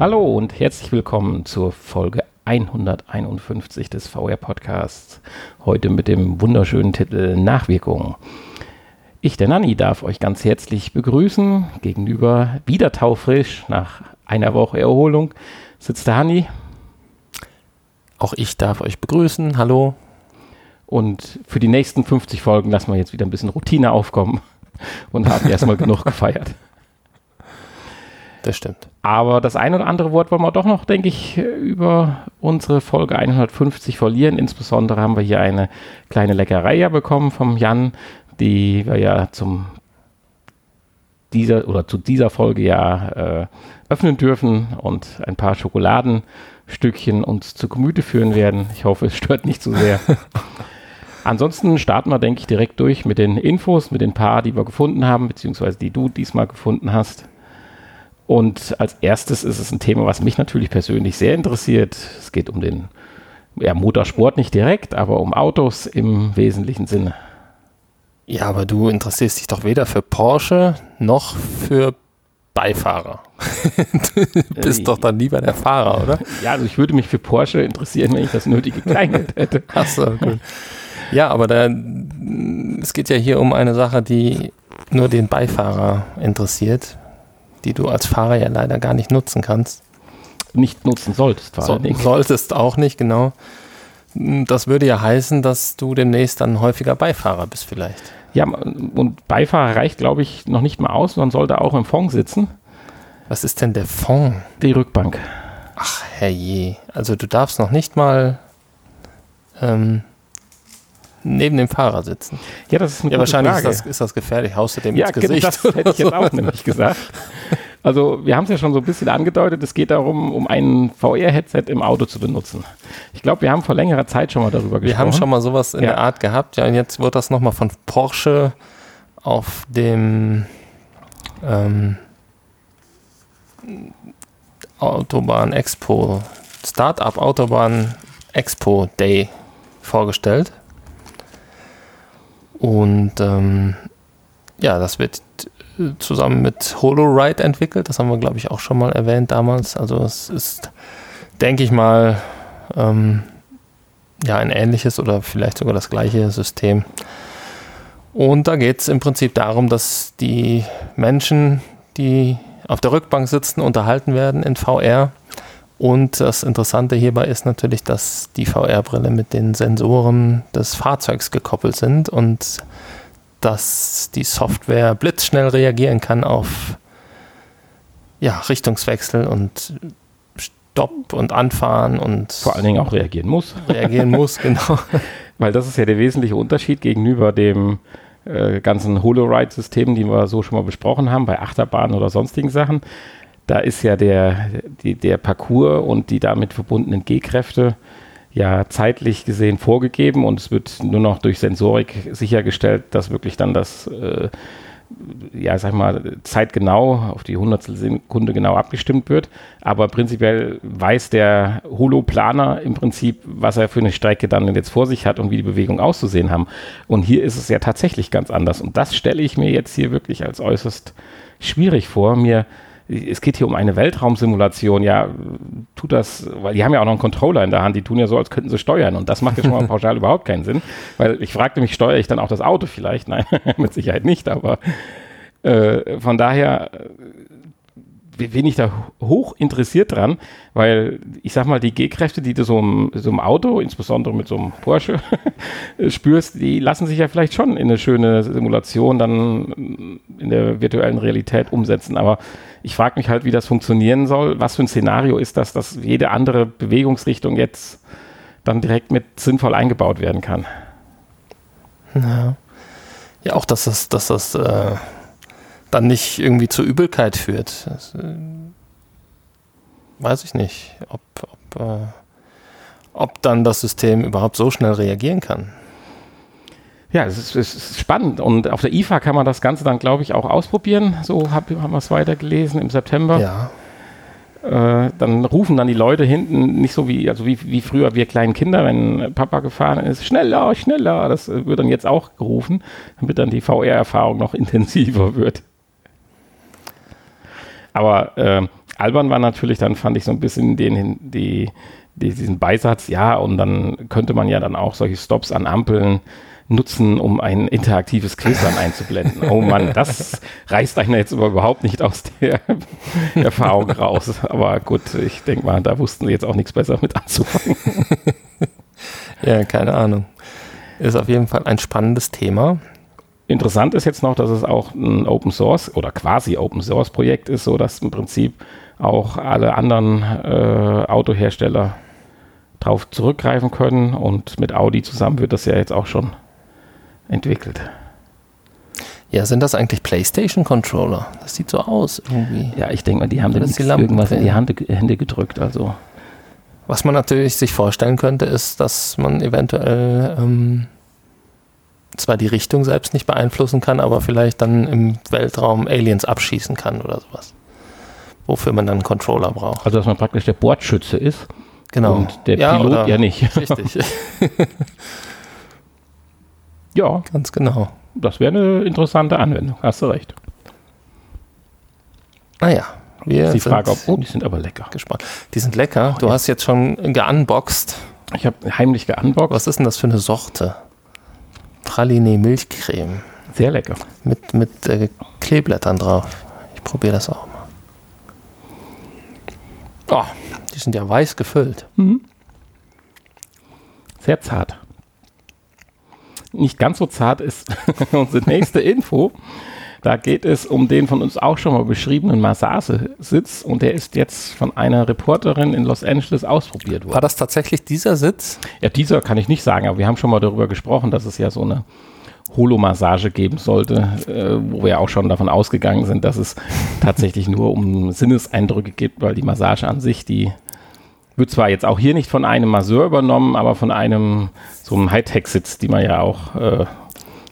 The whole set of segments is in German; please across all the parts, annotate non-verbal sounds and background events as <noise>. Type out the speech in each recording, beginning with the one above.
Hallo und herzlich willkommen zur Folge 151 des VR Podcasts. Heute mit dem wunderschönen Titel Nachwirkungen. Ich, der Nanni, darf euch ganz herzlich begrüßen. Gegenüber wieder taufrisch nach einer Woche Erholung sitzt der Hanni. Auch ich darf euch begrüßen. Hallo. Und für die nächsten 50 Folgen lassen wir jetzt wieder ein bisschen Routine aufkommen und haben erstmal genug gefeiert. Das stimmt. Aber das ein oder andere Wort wollen wir doch noch, denke ich, über unsere Folge 150 verlieren. Insbesondere haben wir hier eine kleine Leckerei ja bekommen vom Jan, die wir ja zum dieser oder zu dieser Folge ja äh, öffnen dürfen und ein paar Schokoladenstückchen uns zu Gemüte führen werden. Ich hoffe, es stört nicht zu sehr. <laughs> Ansonsten starten wir, denke ich, direkt durch mit den Infos, mit den paar, die wir gefunden haben, beziehungsweise die du diesmal gefunden hast. Und als erstes ist es ein Thema, was mich natürlich persönlich sehr interessiert. Es geht um den ja, Motorsport nicht direkt, aber um Autos im wesentlichen Sinne. Ja, aber du interessierst dich doch weder für Porsche noch für Beifahrer. <laughs> du bist äh, doch dann lieber der Fahrer, oder? Ja, also ich würde mich für Porsche interessieren, wenn ich das nötige Kleingeld hätte. <laughs> Achso, gut. Ja, aber da, es geht ja hier um eine Sache, die nur den Beifahrer interessiert die du als Fahrer ja leider gar nicht nutzen kannst. Nicht nutzen solltest, vor so, Solltest auch nicht, genau. Das würde ja heißen, dass du demnächst dann häufiger Beifahrer bist, vielleicht. Ja, und Beifahrer reicht, glaube ich, noch nicht mal aus. Man sollte auch im Fond sitzen. Was ist denn der Fond? Die Rückbank. Ach, herrje. Also du darfst noch nicht mal ähm, neben dem Fahrer sitzen. Ja, das ist eine Ja, wahrscheinlich ist das, ist das, gefährlich. Haust du dem ja, ins Gesicht? Ja, das hätte ich jetzt auch <laughs> nämlich gesagt. Also wir haben es ja schon so ein bisschen angedeutet, es geht darum, um ein VR-Headset im Auto zu benutzen. Ich glaube, wir haben vor längerer Zeit schon mal darüber gesprochen. Wir haben schon mal sowas in ja. der Art gehabt, ja, und jetzt wird das nochmal von Porsche auf dem ähm, Autobahn Expo, Startup Autobahn Expo Day vorgestellt. Und ähm, ja, das wird zusammen mit HoloRide entwickelt. Das haben wir, glaube ich, auch schon mal erwähnt damals. Also es ist, denke ich mal, ähm, ja, ein ähnliches oder vielleicht sogar das gleiche System. Und da geht es im Prinzip darum, dass die Menschen, die auf der Rückbank sitzen, unterhalten werden in VR. Und das Interessante hierbei ist natürlich, dass die VR-Brille mit den Sensoren des Fahrzeugs gekoppelt sind und dass die Software blitzschnell reagieren kann auf ja, Richtungswechsel und Stopp und Anfahren und vor allen Dingen auch reagieren muss. Reagieren muss, <laughs> genau. Weil das ist ja der wesentliche Unterschied gegenüber dem äh, ganzen HoloRide-System, die wir so schon mal besprochen haben, bei Achterbahnen oder sonstigen Sachen da ist ja der, die, der Parcours und die damit verbundenen G-Kräfte ja zeitlich gesehen vorgegeben und es wird nur noch durch Sensorik sichergestellt, dass wirklich dann das, äh, ja, sag mal, zeitgenau auf die Hundertstel Sekunde genau abgestimmt wird. Aber prinzipiell weiß der Holoplaner im Prinzip, was er für eine Strecke dann jetzt vor sich hat und wie die Bewegungen auszusehen haben. Und hier ist es ja tatsächlich ganz anders. Und das stelle ich mir jetzt hier wirklich als äußerst schwierig vor, mir es geht hier um eine Weltraumsimulation, ja, tut das, weil die haben ja auch noch einen Controller in der Hand, die tun ja so, als könnten sie steuern. Und das macht ja schon mal <laughs> pauschal überhaupt keinen Sinn, weil ich fragte mich, steuere ich dann auch das Auto vielleicht? Nein, <laughs> mit Sicherheit nicht, aber äh, von daher bin ich da hoch interessiert dran, weil ich sag mal, die G-Kräfte, die du so im, so im, Auto, insbesondere mit so einem Porsche, <laughs> spürst, die lassen sich ja vielleicht schon in eine schöne Simulation dann in der virtuellen Realität umsetzen. Aber ich frage mich halt, wie das funktionieren soll. Was für ein Szenario ist das, dass jede andere Bewegungsrichtung jetzt dann direkt mit sinnvoll eingebaut werden kann? Ja, ja auch, dass das, dass das äh dann nicht irgendwie zur Übelkeit führt. Das, äh, weiß ich nicht, ob, ob, äh, ob dann das System überhaupt so schnell reagieren kann. Ja, es ist, es ist, spannend und auf der IFA kann man das Ganze dann, glaube ich, auch ausprobieren. So hab, haben wir es weitergelesen im September. Ja. Äh, dann rufen dann die Leute hinten nicht so wie, also wie, wie früher wir kleinen Kinder, wenn Papa gefahren ist, schneller, schneller. Das wird dann jetzt auch gerufen, damit dann die VR-Erfahrung noch <laughs> intensiver wird. Aber äh, albern war natürlich, dann fand ich so ein bisschen den, die, die, diesen Beisatz, ja, und dann könnte man ja dann auch solche Stops an Ampeln nutzen, um ein interaktives Quiz dann einzublenden. Oh Mann, das reißt einen jetzt überhaupt nicht aus der <laughs> Erfahrung raus. Aber gut, ich denke mal, da wussten sie jetzt auch nichts besser mit anzufangen. <laughs> ja, keine Ahnung. Ist auf jeden Fall ein spannendes Thema. Interessant ist jetzt noch, dass es auch ein Open Source oder quasi Open Source Projekt ist, so dass im Prinzip auch alle anderen äh, Autohersteller drauf zurückgreifen können und mit Audi zusammen wird das ja jetzt auch schon entwickelt. Ja, sind das eigentlich PlayStation Controller? Das sieht so aus irgendwie. Ja, ich denke mal, die haben da irgendwas in die Hände, Hände gedrückt. Also. Was man natürlich sich vorstellen könnte, ist, dass man eventuell ähm, zwar die Richtung selbst nicht beeinflussen kann, aber vielleicht dann im Weltraum Aliens abschießen kann oder sowas. Wofür man dann einen Controller braucht. Also dass man praktisch der Bordschütze ist. Genau. Und der ja, Pilot ja nicht. Richtig. <laughs> <laughs> Ja. Ganz genau. Das wäre eine interessante Anwendung, hast du recht. Naja. Wir die Frage, ob, oh, die sind aber lecker. Gespannt. Die sind lecker. Du oh, ja. hast jetzt schon geunboxed. Ich habe heimlich geunboxed. Was ist denn das für eine Sorte? Praline Milchcreme. Sehr lecker. Mit, mit äh, Kleeblättern drauf. Ich probiere das auch mal. Oh, die sind ja weiß gefüllt. Mhm. Sehr zart nicht ganz so zart ist <laughs> unsere nächste Info. Da geht es um den von uns auch schon mal beschriebenen Massage-Sitz und der ist jetzt von einer Reporterin in Los Angeles ausprobiert worden. War das tatsächlich dieser Sitz? Ja, dieser kann ich nicht sagen, aber wir haben schon mal darüber gesprochen, dass es ja so eine Holo-Massage geben sollte, äh, wo wir auch schon davon ausgegangen sind, dass es tatsächlich nur um Sinneseindrücke geht, weil die Massage an sich, die wird zwar jetzt auch hier nicht von einem Masseur übernommen, aber von einem so einem Hightech-Sitz, die man ja auch äh,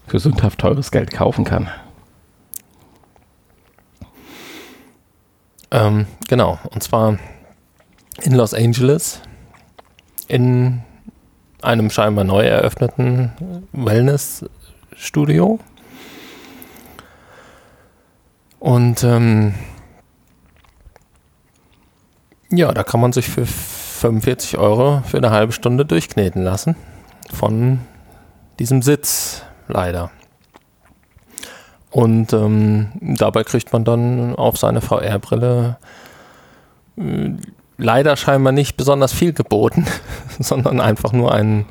für sündhaft teures Geld kaufen kann. Ähm, genau, und zwar in Los Angeles in einem scheinbar neu eröffneten Wellness-Studio. Und ähm, ja, da kann man sich für 45 Euro für eine halbe Stunde durchkneten lassen. Von diesem Sitz, leider. Und ähm, dabei kriegt man dann auf seine VR-Brille äh, leider scheinbar nicht besonders viel geboten, <laughs> sondern einfach nur einen,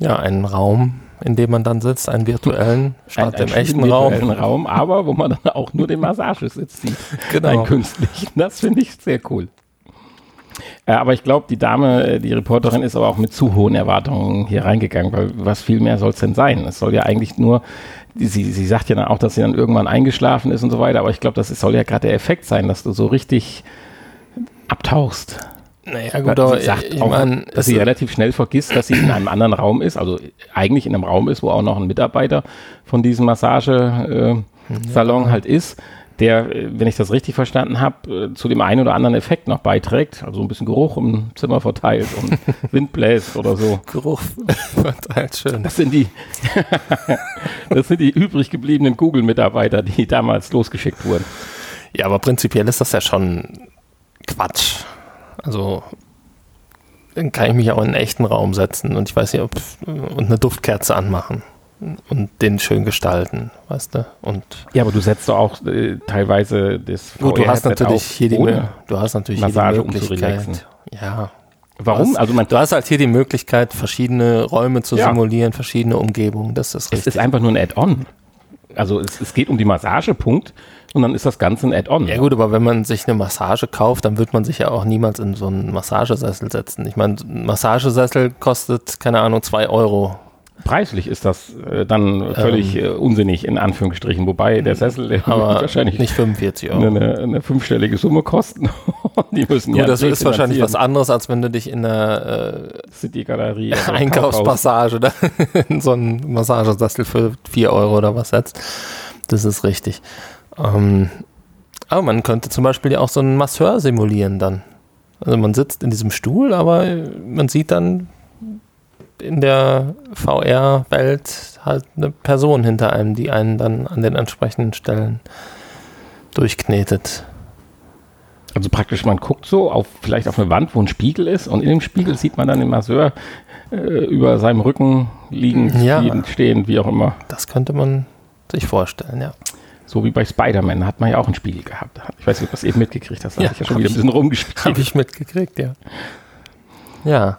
ja, einen Raum, in dem man dann sitzt, einen virtuellen, <laughs> statt ein, dem echten Raum. Raum. Aber wo man dann auch nur den Massagesitz sieht. Genau. Ein künstlichen. Das finde ich sehr cool. Äh, aber ich glaube, die Dame, äh, die Reporterin, ist aber auch mit zu hohen Erwartungen hier reingegangen, weil was viel mehr soll es denn sein? Es soll ja eigentlich nur, sie, sie sagt ja dann auch, dass sie dann irgendwann eingeschlafen ist und so weiter, aber ich glaube, das soll ja gerade der Effekt sein, dass du so richtig abtauchst. Naja, gut, aber sie sagt auch, mein, dass sie relativ schnell vergisst, dass sie in einem anderen Raum ist, also eigentlich in einem Raum ist, wo auch noch ein Mitarbeiter von diesem Massagesalon äh, ja. halt ist der, wenn ich das richtig verstanden habe, äh, zu dem einen oder anderen Effekt noch beiträgt. Also ein bisschen Geruch im Zimmer verteilt und <laughs> Wind bläst oder so. Geruch <laughs> verteilt, schön. Das sind die, <laughs> das sind die übrig gebliebenen Google-Mitarbeiter, die damals losgeschickt wurden. Ja, aber prinzipiell ist das ja schon Quatsch. Also dann kann ich mich auch in einen echten Raum setzen und ich weiß nicht, ob und eine Duftkerze anmachen und den schön gestalten, weißt du? Und ja, aber du setzt doch auch äh, teilweise das Gut, du hast natürlich hier die du hast natürlich Massage, hier die Möglichkeit. Um ja. Warum? Du hast, also man, du hast halt hier die Möglichkeit, verschiedene Räume zu ja. simulieren, verschiedene Umgebungen. Das ist richtig. Es ist einfach nur ein Add-on. Also es, es, geht um die Massagepunkt und dann ist das Ganze ein Add-on. Ja gut, aber wenn man sich eine Massage kauft, dann wird man sich ja auch niemals in so einen Massagesessel setzen. Ich meine, ein Massagesessel kostet, keine Ahnung, zwei Euro Preislich ist das äh, dann völlig ähm, äh, unsinnig, in Anführungsstrichen. Wobei der Sessel der wahrscheinlich nicht 45 Euro. Eine, eine fünfstellige Summe kosten. <laughs> die müssen Gut, ja das ist wahrscheinlich was anderes, als wenn du dich in der äh, City-Galerie also <laughs> Einkaufspassage oder <laughs> in so einen Massagesessel für 4 Euro oder was setzt. Das ist richtig. Ähm, aber man könnte zum Beispiel ja auch so einen Masseur simulieren dann. Also man sitzt in diesem Stuhl, aber man sieht dann, in der VR-Welt halt eine Person hinter einem, die einen dann an den entsprechenden Stellen durchknetet. Also praktisch, man guckt so auf vielleicht auf eine Wand, wo ein Spiegel ist und in dem Spiegel sieht man dann den Masseur äh, über seinem Rücken liegen, Ja. stehen, wie auch immer. Das könnte man sich vorstellen, ja. So wie bei Spider-Man hat man ja auch einen Spiegel gehabt. Ich weiß nicht, ob du das eben mitgekriegt hast. Da Ja, habe ich ja schon wieder ein ich. bisschen rumgespielt. <laughs> Habe ich mitgekriegt, ja. Ja.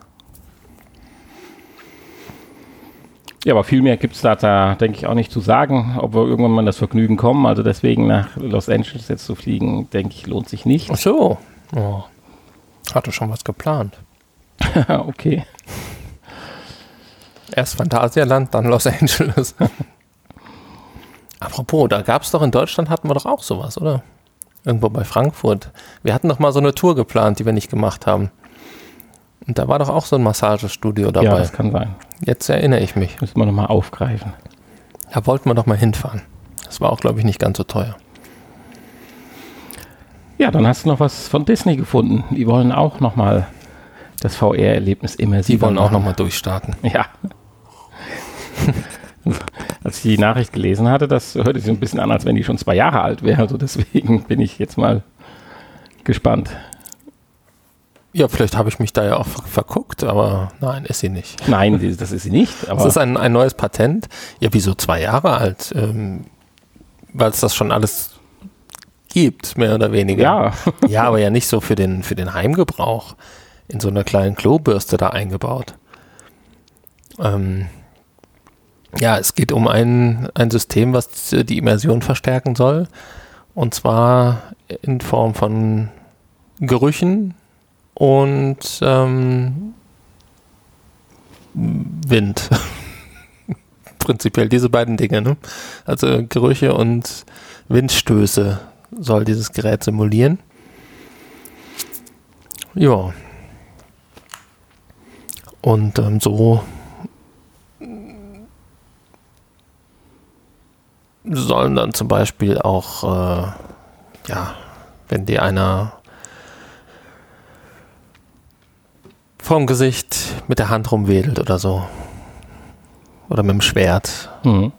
Ja, aber viel mehr gibt es da, da, denke ich, auch nicht zu sagen, ob wir irgendwann mal das Vergnügen kommen. Also deswegen nach Los Angeles jetzt zu fliegen, denke ich, lohnt sich nicht. Ach so. Oh. Hatte schon was geplant. <laughs> okay. Erst Phantasialand, dann Los Angeles. <laughs> Apropos, da gab es doch in Deutschland, hatten wir doch auch sowas, oder? Irgendwo bei Frankfurt. Wir hatten doch mal so eine Tour geplant, die wir nicht gemacht haben. Und da war doch auch so ein Massagestudio Ja, dabei. das kann sein. Jetzt erinnere ich mich. Müssen wir nochmal aufgreifen. Da wollten wir doch mal hinfahren. Das war auch, glaube ich, nicht ganz so teuer. Ja, dann hast du noch was von Disney gefunden. Die wollen auch nochmal das VR-Erlebnis immersiv Die wollen auch nochmal durchstarten. Ja. <laughs> Als ich die Nachricht gelesen hatte, das hörte sich ein bisschen an, als wenn die schon zwei Jahre alt wäre. Also deswegen bin ich jetzt mal gespannt. Ja, vielleicht habe ich mich da ja auch ver- verguckt, aber nein, ist sie nicht. Nein, das ist sie nicht. <laughs> Aber Das ist ein, ein neues Patent. Ja, wieso zwei Jahre alt? Ähm, Weil es das schon alles gibt, mehr oder weniger. ja, <laughs> Ja, aber ja nicht so für den, für den Heimgebrauch. In so einer kleinen Klobürste da eingebaut. Ähm, ja, es geht um ein, ein System, was die Immersion verstärken soll. Und zwar in Form von Gerüchen und ähm, Wind. <laughs> Prinzipiell diese beiden Dinge. Ne? Also Gerüche und Windstöße soll dieses Gerät simulieren. Ja. Und ähm, so sollen dann zum Beispiel auch, äh, ja, wenn dir einer vorm Gesicht mit der Hand rumwedelt oder so, oder mit dem Schwert, hm.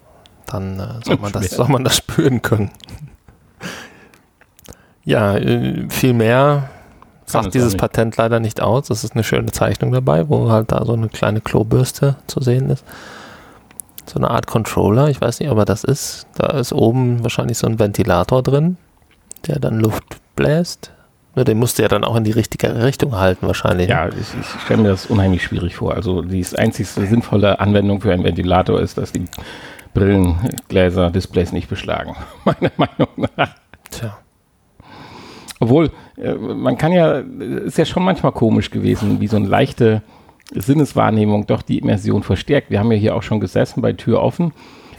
dann äh, soll, man das, soll man das spüren können. Ja, äh, viel mehr sagt dieses. Patent leider nicht aus. Es ist eine schöne Zeichnung dabei, wo halt da so eine kleine Klobürste zu sehen ist. So eine Art Controller, ich weiß nicht, ob er das ist. Da ist oben wahrscheinlich so ein Ventilator drin, der dann Luft bläst. Nur den musst du ja dann auch in die richtige Richtung halten wahrscheinlich. ja ich, ich stelle mir das unheimlich schwierig vor. Also die einzigste sinnvolle Anwendung für einen Ventilator ist, dass die Brillengläser, Displays nicht beschlagen. <laughs> Meiner Meinung nach. Tja. Obwohl, äh, man kann ja, ist ja schon manchmal komisch gewesen, wie so eine leichte Sinneswahrnehmung doch die Immersion verstärkt. Wir haben ja hier auch schon gesessen bei Tür offen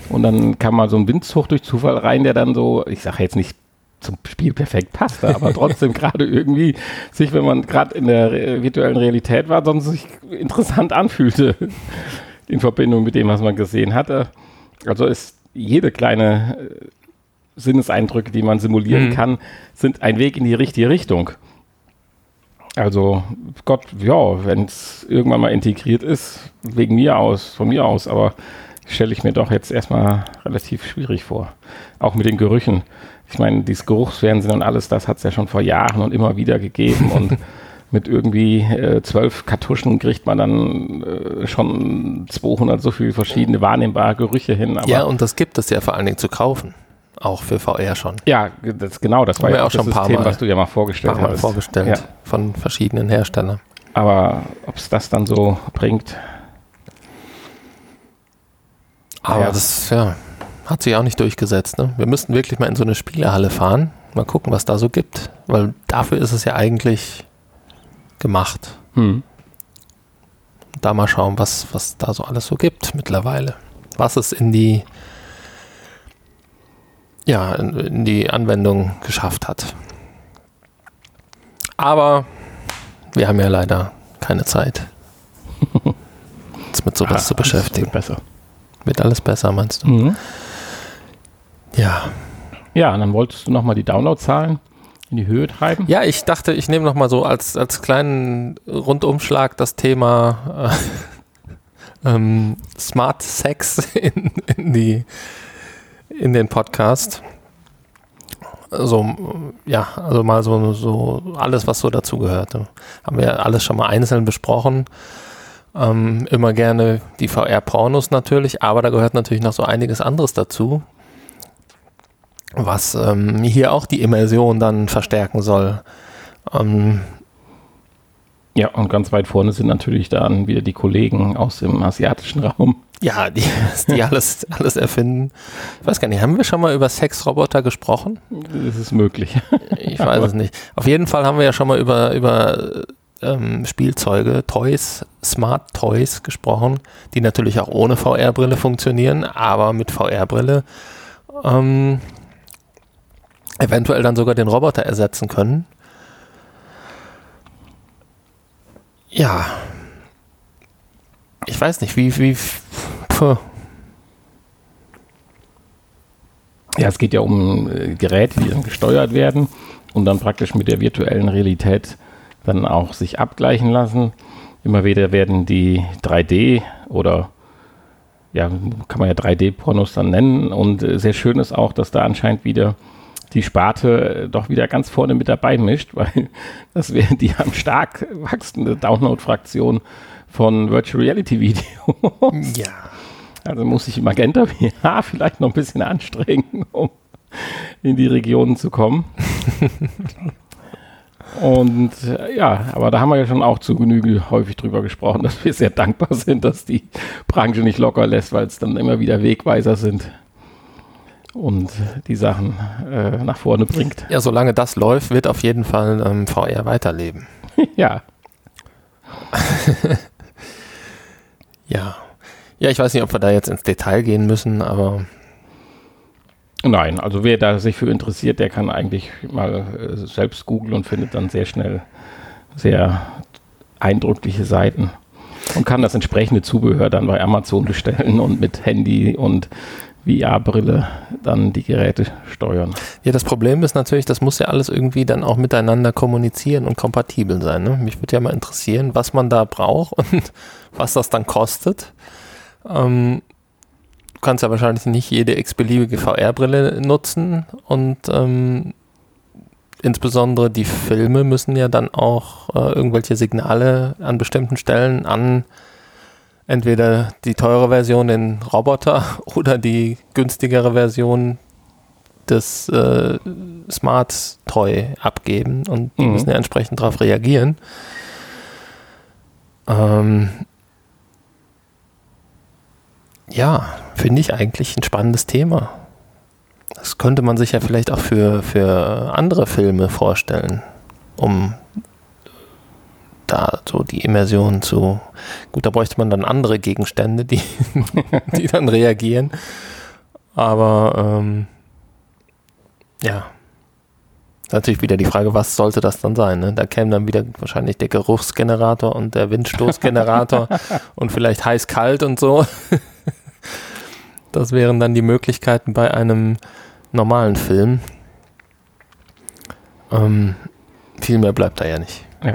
und dann kam mal so ein Windzug durch Zufall rein, der dann so, ich sage jetzt nicht zum Spiel perfekt passte, aber trotzdem <laughs> gerade irgendwie sich, wenn man gerade in der virtuellen Realität war, sonst sich interessant anfühlte <laughs> in Verbindung mit dem, was man gesehen hatte. Also ist jede kleine äh, Sinneseindrücke, die man simulieren Mhm. kann, sind ein Weg in die richtige Richtung. Also Gott, ja, wenn es irgendwann mal integriert ist, wegen mir aus, von mir aus, aber stelle ich mir doch jetzt erstmal relativ schwierig vor. Auch mit den Gerüchen. Ich meine, dieses Geruchsfernsehen und alles, das hat es ja schon vor Jahren und immer wieder gegeben und <laughs> mit irgendwie äh, zwölf Kartuschen kriegt man dann äh, schon 200 so viele verschiedene wahrnehmbare Gerüche hin. Ja, und das gibt es ja vor allen Dingen zu kaufen. Auch für VR schon. Ja, das, genau, das war ja auch auch schon das ein paar System, Mal- was du ja mal vorgestellt Haben wir hast. vorgestellt Ja. von verschiedenen Herstellern. Aber ob es das dann so bringt, Aber Ja. das ja, hat sich auch nicht durchgesetzt. Ne? Wir müssten wirklich mal in so eine Spielehalle fahren, mal gucken, was da so gibt. Weil dafür ist es ja eigentlich gemacht. hm. Da mal schauen, was, was da so alles so gibt mittlerweile. Was es in die ja, in, in die Anwendung geschafft hat. Aber wir haben ja leider keine Zeit, <laughs> uns mit sowas Ah, zu beschäftigen. wird Besser. Wird alles besser, meinst du? Mhm. Ja. Ja, und dann wolltest du nochmal die Downloadzahlen in die Höhe treiben. Ja, ich dachte, ich nehme noch mal so als, als kleinen Rundumschlag das Thema äh, <laughs> ähm, Smart Sex in, in, die, in den Podcast. so, ja, also mal so, so alles, was so dazugehört. Haben wir alles schon mal einzeln besprochen. Ähm, immer gerne die VR-Pornos natürlich, aber da gehört natürlich noch so einiges anderes dazu, was ähm, hier auch die Immersion dann verstärken soll. Ähm, ja, und ganz weit vorne sind natürlich dann wieder die Kollegen aus dem asiatischen Raum. Ja, die, die alles, alles erfinden. Ich weiß gar nicht, haben wir schon mal über Sexroboter gesprochen? Das ist möglich. Ich weiß es nicht. Auf jeden Fall haben wir ja schon mal über, über ähm, Spielzeuge, Toys, Smart Toys gesprochen, die natürlich auch ohne VR-Brille funktionieren, aber mit VR-Brille ähm, eventuell dann sogar den Roboter ersetzen können. Ja. Ich weiß nicht, wie, wie. Ja, es geht ja um äh, Geräte, die dann gesteuert werden und dann praktisch mit der virtuellen Realität dann auch sich abgleichen lassen. Immer wieder werden die 3D oder ja, kann man ja 3D-Pornos dann nennen. Und äh, sehr schön ist auch, dass da anscheinend wieder die Sparte äh, doch wieder ganz vorne mit dabei mischt, <laughs> weil das wäre die am stark wachsende Download-Fraktion von Virtual Reality Videos. Ja. Also muss ich Magenta VR <laughs> vielleicht noch ein bisschen anstrengen, um in die Regionen zu kommen. <laughs> Und äh, ja, aber da haben wir ja schon auch zu Genüge häufig drüber gesprochen, dass wir sehr dankbar sind, dass die Branche nicht locker lässt, weil es dann immer wieder Wegweiser sind und die Sachen äh, nach vorne bringt. Ja, solange das läuft, wird auf jeden Fall ähm, VR weiterleben. <laughs> ja. <laughs> ja. Ja, ich weiß nicht, ob wir da jetzt ins Detail gehen müssen, aber. Nein, also wer da sich für interessiert, der kann eigentlich mal äh, selbst googeln und findet dann sehr schnell sehr eindrückliche Seiten und kann das entsprechende Zubehör dann bei Amazon bestellen und mit Handy und VR-Brille dann die Geräte steuern. Ja, das Problem ist natürlich, das muss ja alles irgendwie dann auch miteinander kommunizieren und kompatibel sein. Ne? Mich würde ja mal interessieren, was man da braucht <laughs> und was das dann kostet. Ähm, du kannst ja wahrscheinlich nicht jede x-beliebige VR-Brille nutzen und ähm, insbesondere die Filme müssen ja dann auch äh, irgendwelche Signale an bestimmten Stellen an entweder die teure Version, den Roboter, <laughs> oder die günstigere Version des äh, Smart Toy abgeben und die mhm. müssen ja entsprechend darauf reagieren. Ähm, ja, finde ich eigentlich ein spannendes Thema. Das könnte man sich ja vielleicht auch für, für andere Filme vorstellen, um da so die Immersion zu. Gut, da bräuchte man dann andere Gegenstände, die, <laughs> die dann reagieren. Aber ähm, ja. Natürlich wieder die Frage, was sollte das dann sein? Ne? Da käme dann wieder wahrscheinlich der Geruchsgenerator und der Windstoßgenerator <laughs> und vielleicht heiß-kalt und so. <laughs> das wären dann die Möglichkeiten bei einem normalen Film. Ähm, viel mehr bleibt da ja nicht. Ja.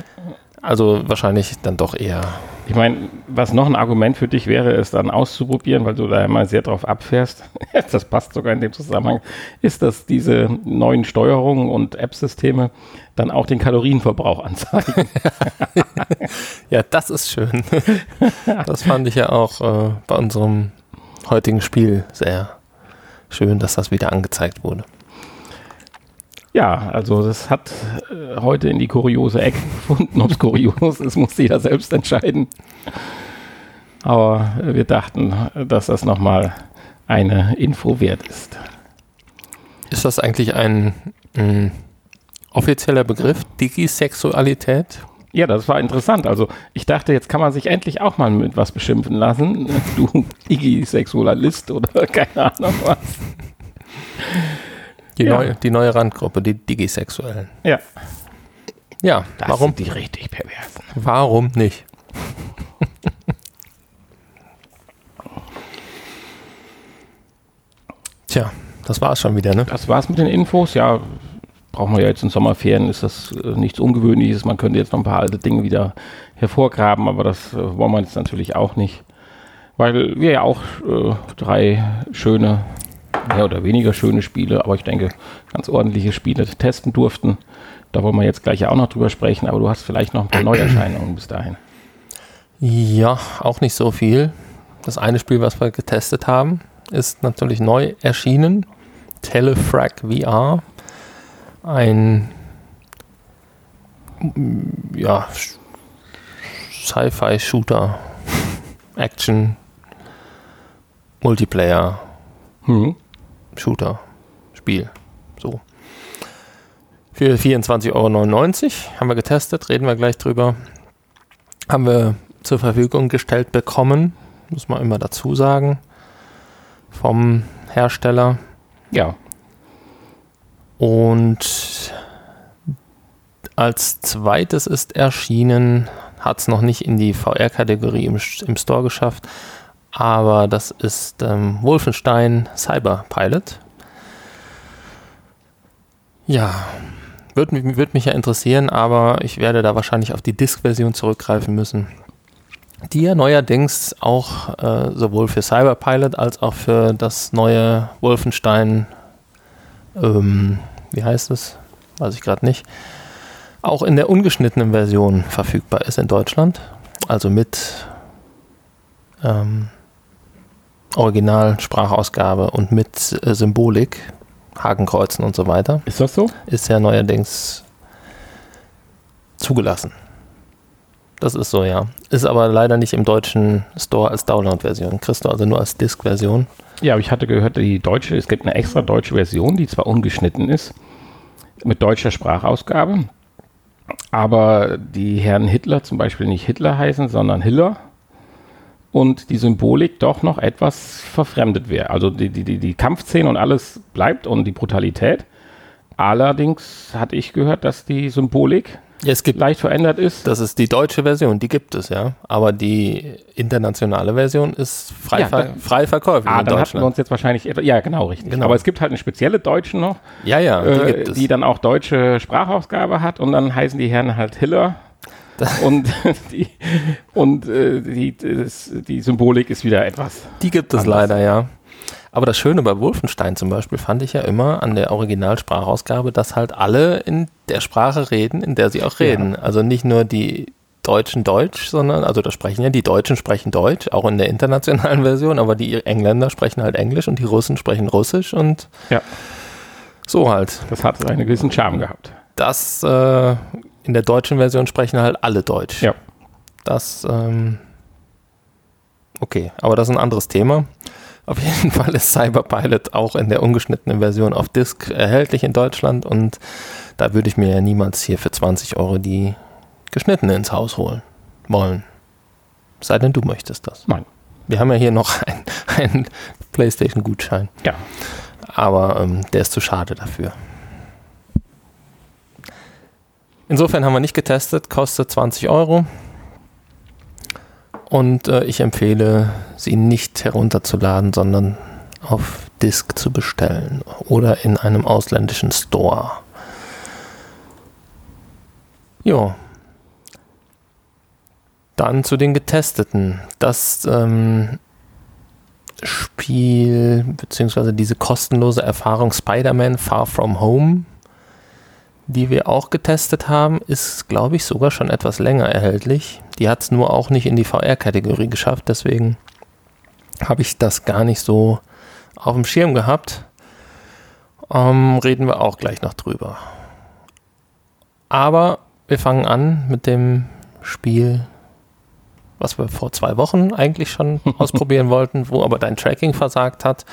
Also wahrscheinlich dann doch eher. Ich meine, was noch ein Argument für dich wäre, es dann auszuprobieren, weil du da immer sehr drauf abfährst, <laughs> das passt sogar in dem Zusammenhang, ist, dass diese neuen Steuerungen und App-Systeme dann auch den Kalorienverbrauch <laughs> anzeigen. ja, das ist schön. Das fand ich ja auch äh, bei unserem heutigen Spiel sehr schön, dass das wieder angezeigt wurde. Ja, also das hat äh, heute in die kuriose Ecke <laughs> gefunden. Ob es kurios ist, muss jeder selbst entscheiden. Aber wir dachten, dass das nochmal eine Info wert ist. Ist das eigentlich ein mh, offizieller Begriff, Digisexualität? Ja, das war interessant. Also ich dachte, jetzt kann man sich endlich auch mal mit was beschimpfen lassen. <laughs> Du Digisexualist oder <laughs> keine Ahnung was. Die, ja. neue, die neue Randgruppe, die Digisexuellen. Ja. Ja, das warum? die richtig perversen. Warum nicht? Tja, das war es schon wieder, ne? Das war es mit den Infos. Ja, brauchen wir ja jetzt in Sommerferien, ist das äh, nichts Ungewöhnliches. Man könnte jetzt noch ein paar alte Dinge wieder hervorgraben, aber das äh, wollen wir jetzt natürlich auch nicht. Weil wir ja auch äh, drei schöne mehr oder weniger schöne Spiele, aber ich denke, ganz ordentliche Spiele testen durften. Da wollen wir jetzt gleich ja auch noch drüber sprechen, aber du hast vielleicht noch ein paar Neuerscheinungen bis dahin. Ja, auch nicht so viel. Das eine Spiel, was wir getestet haben, ist natürlich neu erschienen. Telefrag VR. Ein ja, Sci-Fi-Shooter, Action, Multiplayer, hm. Shooter, Spiel. So. Für 24,99 Euro haben wir getestet, reden wir gleich drüber. Haben wir zur Verfügung gestellt bekommen, muss man immer dazu sagen, vom Hersteller. Ja. Und als zweites ist erschienen, hat es noch nicht in die VR-Kategorie im, im, Store geschafft, aber das ist ähm, Wolfenstein Cyber Pilot. Ja, würde würd mich ja interessieren, aber ich werde da wahrscheinlich auf die Disk-Version zurückgreifen müssen, die ja neuerdings auch äh, sowohl für Cyber Pilot als auch für das neue Wolfenstein, ähm, wie heißt es, weiß ich gerade nicht, auch in der ungeschnittenen Version verfügbar ist in Deutschland. Also mit ähm, Original-Sprachausgabe und mit äh, Symbolik, Hakenkreuzen und so weiter. Ist das so? Ist ja neuerdings zugelassen. Das ist so, ja. Ist aber leider nicht im deutschen Store als Download-Version. Kriegst du also nur als Disk-Version. Ja, aber ich hatte gehört, die deutsche, es gibt eine extra deutsche Version, die zwar ungeschnitten ist, mit deutscher Sprachausgabe. Aber die Herren Hitler zum Beispiel nicht Hitler heißen, sondern Hiller und die Symbolik doch noch etwas verfremdet wäre. Also die, die, die Kampfszene und alles bleibt und die Brutalität. Allerdings hatte ich gehört, dass die Symbolik ja, es gibt, leicht verändert ist. Das ist die deutsche Version, die gibt es, ja. Aber die internationale Version ist frei, ja, ver frei verkäuflich. Ah, dann hatten wir uns jetzt wahrscheinlich etwa, ja, genau, richtig. Genau. Aber es gibt halt eine spezielle deutsche noch. Ja, ja, die, äh, die dann auch deutsche Sprachausgabe hat und dann heißen die Herren halt Hiller. <laughs> und die, und äh, die, das, die Symbolik ist wieder etwas. Die gibt es anders. leider, ja. Aber das Schöne bei Wolfenstein zum Beispiel fand ich ja immer an der Originalsprachausgabe, dass halt alle in der Sprache reden, in der sie auch reden. Ja. Also nicht nur die Deutschen Deutsch, sondern, also da sprechen ja die Deutschen sprechen Deutsch, auch in der internationalen <laughs> Version, aber die Engländer sprechen halt Englisch und die Russen sprechen Russisch und ja. so halt. Das hat einen gewissen Charme gehabt. Das, äh, in der deutschen Version sprechen halt alle Deutsch. Ja. Das, ähm, okay, aber das ist ein anderes Thema. Auf jeden <laughs> Fall ist Cyberpilot auch in der ungeschnittenen Version auf Disk erhältlich in Deutschland und da würde ich mir ja niemals hier für 20 Euro die geschnittene ins Haus holen wollen. Sei denn, du möchtest das. Nein. Wir haben ja hier noch <laughs> einen PlayStation-Gutschein. Ja. Aber ähm, der ist zu schade dafür. Insofern haben wir nicht getestet, kostet 20 Euro. Und äh, ich empfehle, sie nicht herunterzuladen, sondern auf Disk zu bestellen oder in einem ausländischen Store. Jo. Dann zu den getesteten. Das ähm, Spiel beziehungsweise diese kostenlose Erfahrung Spider-Man Far From Home die wir auch getestet haben, ist, glaube ich, sogar schon etwas länger erhältlich. Die hat es nur auch nicht in die VR-Kategorie geschafft, deswegen habe ich das gar nicht so auf dem Schirm gehabt. Ähm, reden wir auch gleich noch drüber. Aber wir fangen an mit dem Spiel, was wir vor zwei Wochen eigentlich schon <laughs> ausprobieren wollten, wo aber dein Tracking versagt hat.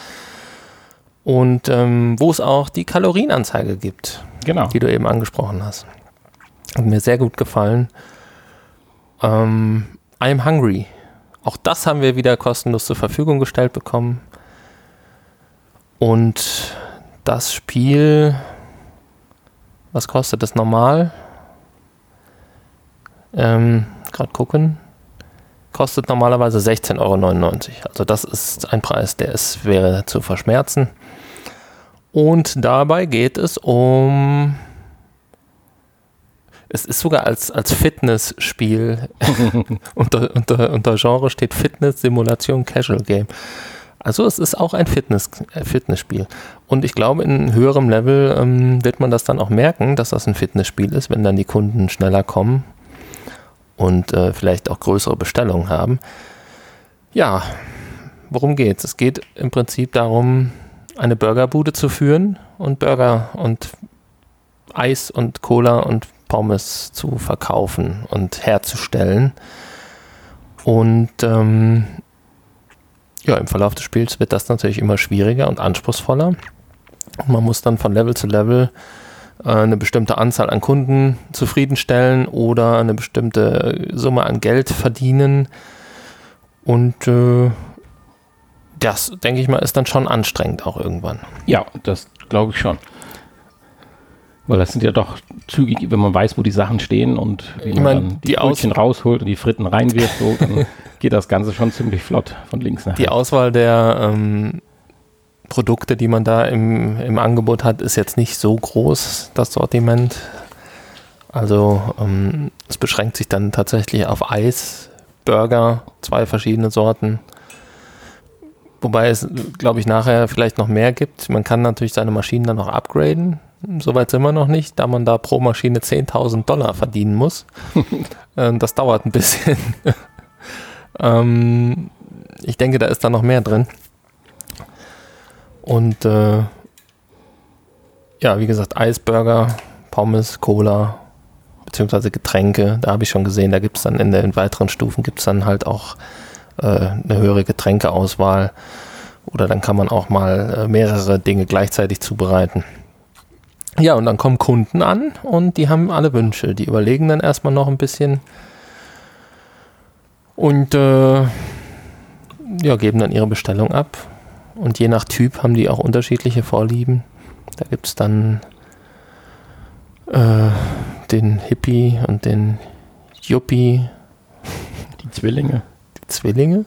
Und ähm, wo es auch die Kalorienanzeige gibt genau. die du eben angesprochen hast. Hat mir sehr gut gefallen. Ähm, I'm Hungry. Auch das haben wir wieder kostenlos zur Verfügung gestellt bekommen. Und das Spiel, was kostet das normal? Ähm, Gerade gucken. Kostet normalerweise 16,99 Euro. Also das ist ein Preis, der es wäre zu verschmerzen. Und dabei geht es um. Es ist sogar als, als Fitnessspiel <laughs> unter, unter, unter Genre steht Fitness, Simulation, Casual Game. Also es ist auch ein Fitness, äh, Fitnessspiel. Und ich glaube, in höherem Level ähm, wird man das dann auch merken, dass das ein Fitnessspiel ist, wenn dann die Kunden schneller kommen und äh, vielleicht auch größere Bestellungen haben. Ja, worum geht's? Es geht im Prinzip darum, eine Burgerbude zu führen und Burger und Eis und Cola und Pommes zu verkaufen und herzustellen. Und ähm, ja, im Verlauf des Spiels wird das natürlich immer schwieriger und anspruchsvoller. Man muss dann von Level zu Level äh, eine bestimmte Anzahl an Kunden zufriedenstellen oder eine bestimmte Summe an Geld verdienen. Und äh, das, denke ich mal, ist dann schon anstrengend auch irgendwann. Ja, das glaube ich schon. Weil das sind ja doch zügig, wenn man weiß, wo die Sachen stehen und wie Ich man mein, die, die Brötchen rausholt und die Fritten reinwirft, so, dann <laughs> geht das Ganze schon ziemlich flott von links nach Die rechts. Auswahl der ähm, Produkte, die man da im, im Angebot hat, ist jetzt nicht so groß, das Sortiment. Also ähm, es beschränkt sich dann tatsächlich auf Eis, Burger, zwei verschiedene Sorten. Wobei es, glaube ich, nachher vielleicht noch mehr gibt. Man kann natürlich seine Maschinen dann noch upgraden. Soweit sind wir noch nicht, da man da pro Maschine 10.000 Dollar verdienen muss. <laughs> Ähm, das dauert ein bisschen. <laughs> ähm, ich denke, da ist da noch mehr drin. Und äh, ja, wie gesagt, Eisburger, Pommes, Cola, beziehungsweise Getränke. Da habe ich schon gesehen, da gibt es dann in den weiteren Stufen gibt es dann halt auch äh, eine höhere Getränkeauswahl. Oder dann kann man auch mal äh, mehrere Dinge gleichzeitig zubereiten. Ja, und dann kommen Kunden an und die haben alle Wünsche. Die überlegen dann erstmal noch ein bisschen und äh, ja, geben dann ihre Bestellung ab. Und je nach Typ haben die auch unterschiedliche Vorlieben. Da gibt es dann äh, den Hippie und den Yuppie, Die Zwillinge. Zwillinge,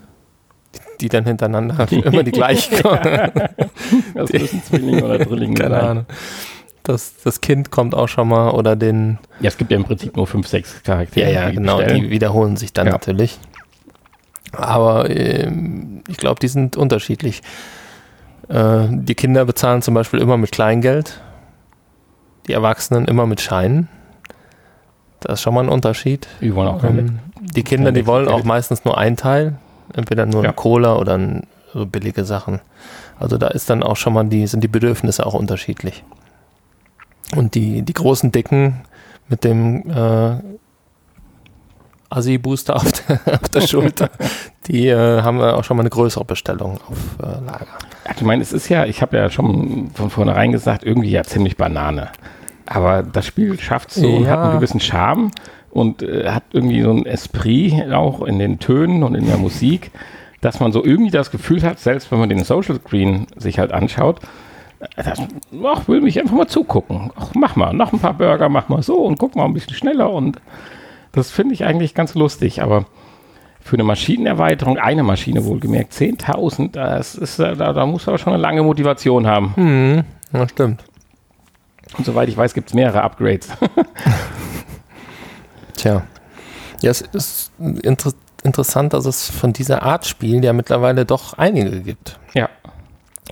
die, dann hintereinander <laughs> immer die gleichen kommen. Das müssen Zwillinge oder Drillinge Keine sein. Ahnung. Das, das Kind kommt auch schon mal oder den. Ja, es gibt ja im Prinzip nur fünf, sechs Charaktere. die genau, bestellen. die wiederholen sich dann Ja. natürlich. Aber ähm, ich glaube, die sind unterschiedlich. Äh, die Kinder bezahlen zum Beispiel immer mit Kleingeld, die Erwachsenen immer mit Scheinen. Das ist schon mal ein Unterschied. Die wollen auch. Ähm, die Kinder, die wollen auch meistens nur ein Teil, entweder nur Ja. eine Cola oder ein, so billige Sachen. Also da ist dann auch schon mal die, sind die Bedürfnisse auch unterschiedlich. Und die, die großen Dicken mit dem äh, Assi-Booster auf, der- <laughs> auf der Schulter, <laughs> die äh, haben auch schon mal eine größere Bestellung auf äh, Lager. Ja, ich meine, es ist ja, ich habe ja schon von vornherein gesagt, irgendwie ja ziemlich Banane. Aber das Spiel schafft so und Ja. hat einen gewissen Charme und äh, hat irgendwie so ein Esprit auch in den Tönen und in der Musik, dass man so irgendwie das Gefühl hat, selbst wenn man den Social Screen sich halt anschaut, äh, das, ach, will mich einfach mal zugucken. Ach, mach mal, noch ein paar Burger, mach mal so und guck mal ein bisschen schneller und das finde ich eigentlich ganz lustig, aber für eine Maschinenerweiterung, eine Maschine wohlgemerkt, 10.000, das ist, äh, da, da muss man schon eine lange Motivation haben. Hm, ja, stimmt. Und soweit ich weiß, gibt es mehrere Upgrades. <laughs> Tja. Ja, es ist inter interessant, dass es von dieser Art Spiel ja mittlerweile doch einige gibt. ja.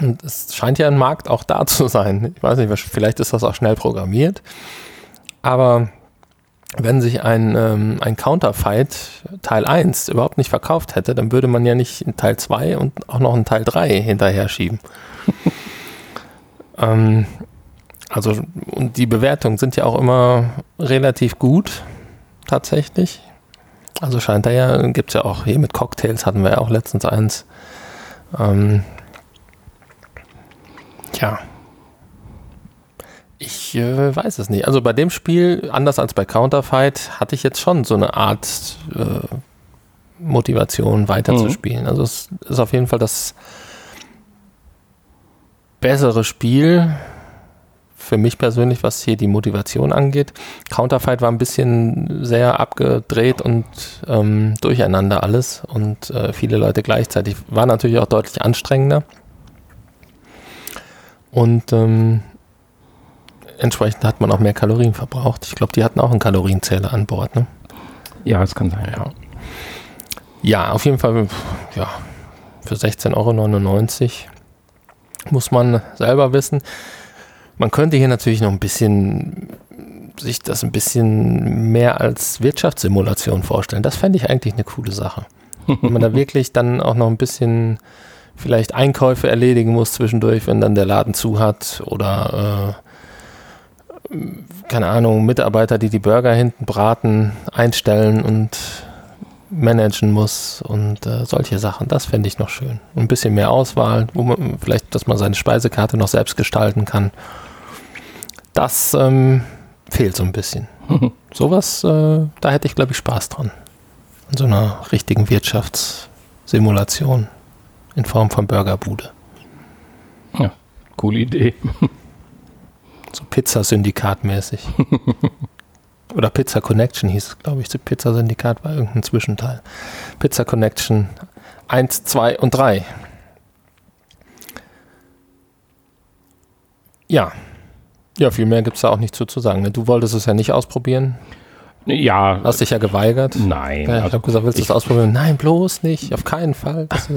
Und es scheint ja ein Markt auch da zu sein. Ich weiß nicht, vielleicht ist das auch schnell programmiert. Aber wenn sich ein, ähm, ein Counterfight Teil 1 überhaupt nicht verkauft hätte, dann würde man ja nicht in Teil 2 und auch noch einen Teil 3 hinterher schieben. <laughs> ähm, also, und die Bewertungen sind ja auch immer relativ gut, tatsächlich. Also scheint da ja, gibt es ja auch hier mit Cocktails hatten wir ja auch letztens eins. Ähm, Tja. Ich äh, weiß es nicht. Also bei dem Spiel, anders als bei Counterfight, hatte ich jetzt schon so eine Art äh, Motivation weiterzuspielen. Also es ist auf jeden Fall das bessere Spiel für mich persönlich, was hier die Motivation angeht. Counterfight war ein bisschen sehr abgedreht und ähm, durcheinander alles und äh, viele Leute gleichzeitig. War natürlich auch deutlich anstrengender. Und ähm, entsprechend hat man auch mehr Kalorien verbraucht. Ich glaube, die hatten auch einen Kalorienzähler an Bord. Ne? Ja, es kann sein. Ja. Ja, auf jeden Fall, ja, für 16,99 Euro. Muss man selber wissen. Man könnte hier natürlich noch ein bisschen sich das ein bisschen mehr als Wirtschaftssimulation vorstellen. Das fände ich eigentlich eine coole Sache. <laughs> Wenn man da wirklich dann auch noch ein bisschen vielleicht Einkäufe erledigen muss zwischendurch, wenn dann der Laden zu hat oder äh, keine Ahnung, Mitarbeiter, die die Burger hinten braten, einstellen und managen muss und äh, solche Sachen. Das fände ich noch schön. Ein bisschen mehr Auswahl, wo man vielleicht, dass man seine Speisekarte noch selbst gestalten kann. Das ähm, fehlt so ein bisschen. <laughs> Sowas, äh, da hätte ich, glaube ich, Spaß dran. An so einer richtigen Wirtschaftssimulation in Form von Burgerbude. Ja, coole Idee. <laughs> So Pizza-Syndikat-mäßig. <laughs> Oder Pizza Connection hieß es, glaube ich. Pizza Syndikat war irgendein Zwischenteil. Pizza Connection 1, 2 und 3. Ja. Ja, viel mehr gibt es da auch nicht zu, zu sagen. Ne? Du wolltest es ja nicht ausprobieren. Ja. Hast dich ja geweigert. Nein. Ja, ich also habe gesagt, willst du es ausprobieren? Nein, bloß nicht. Auf keinen Fall. Das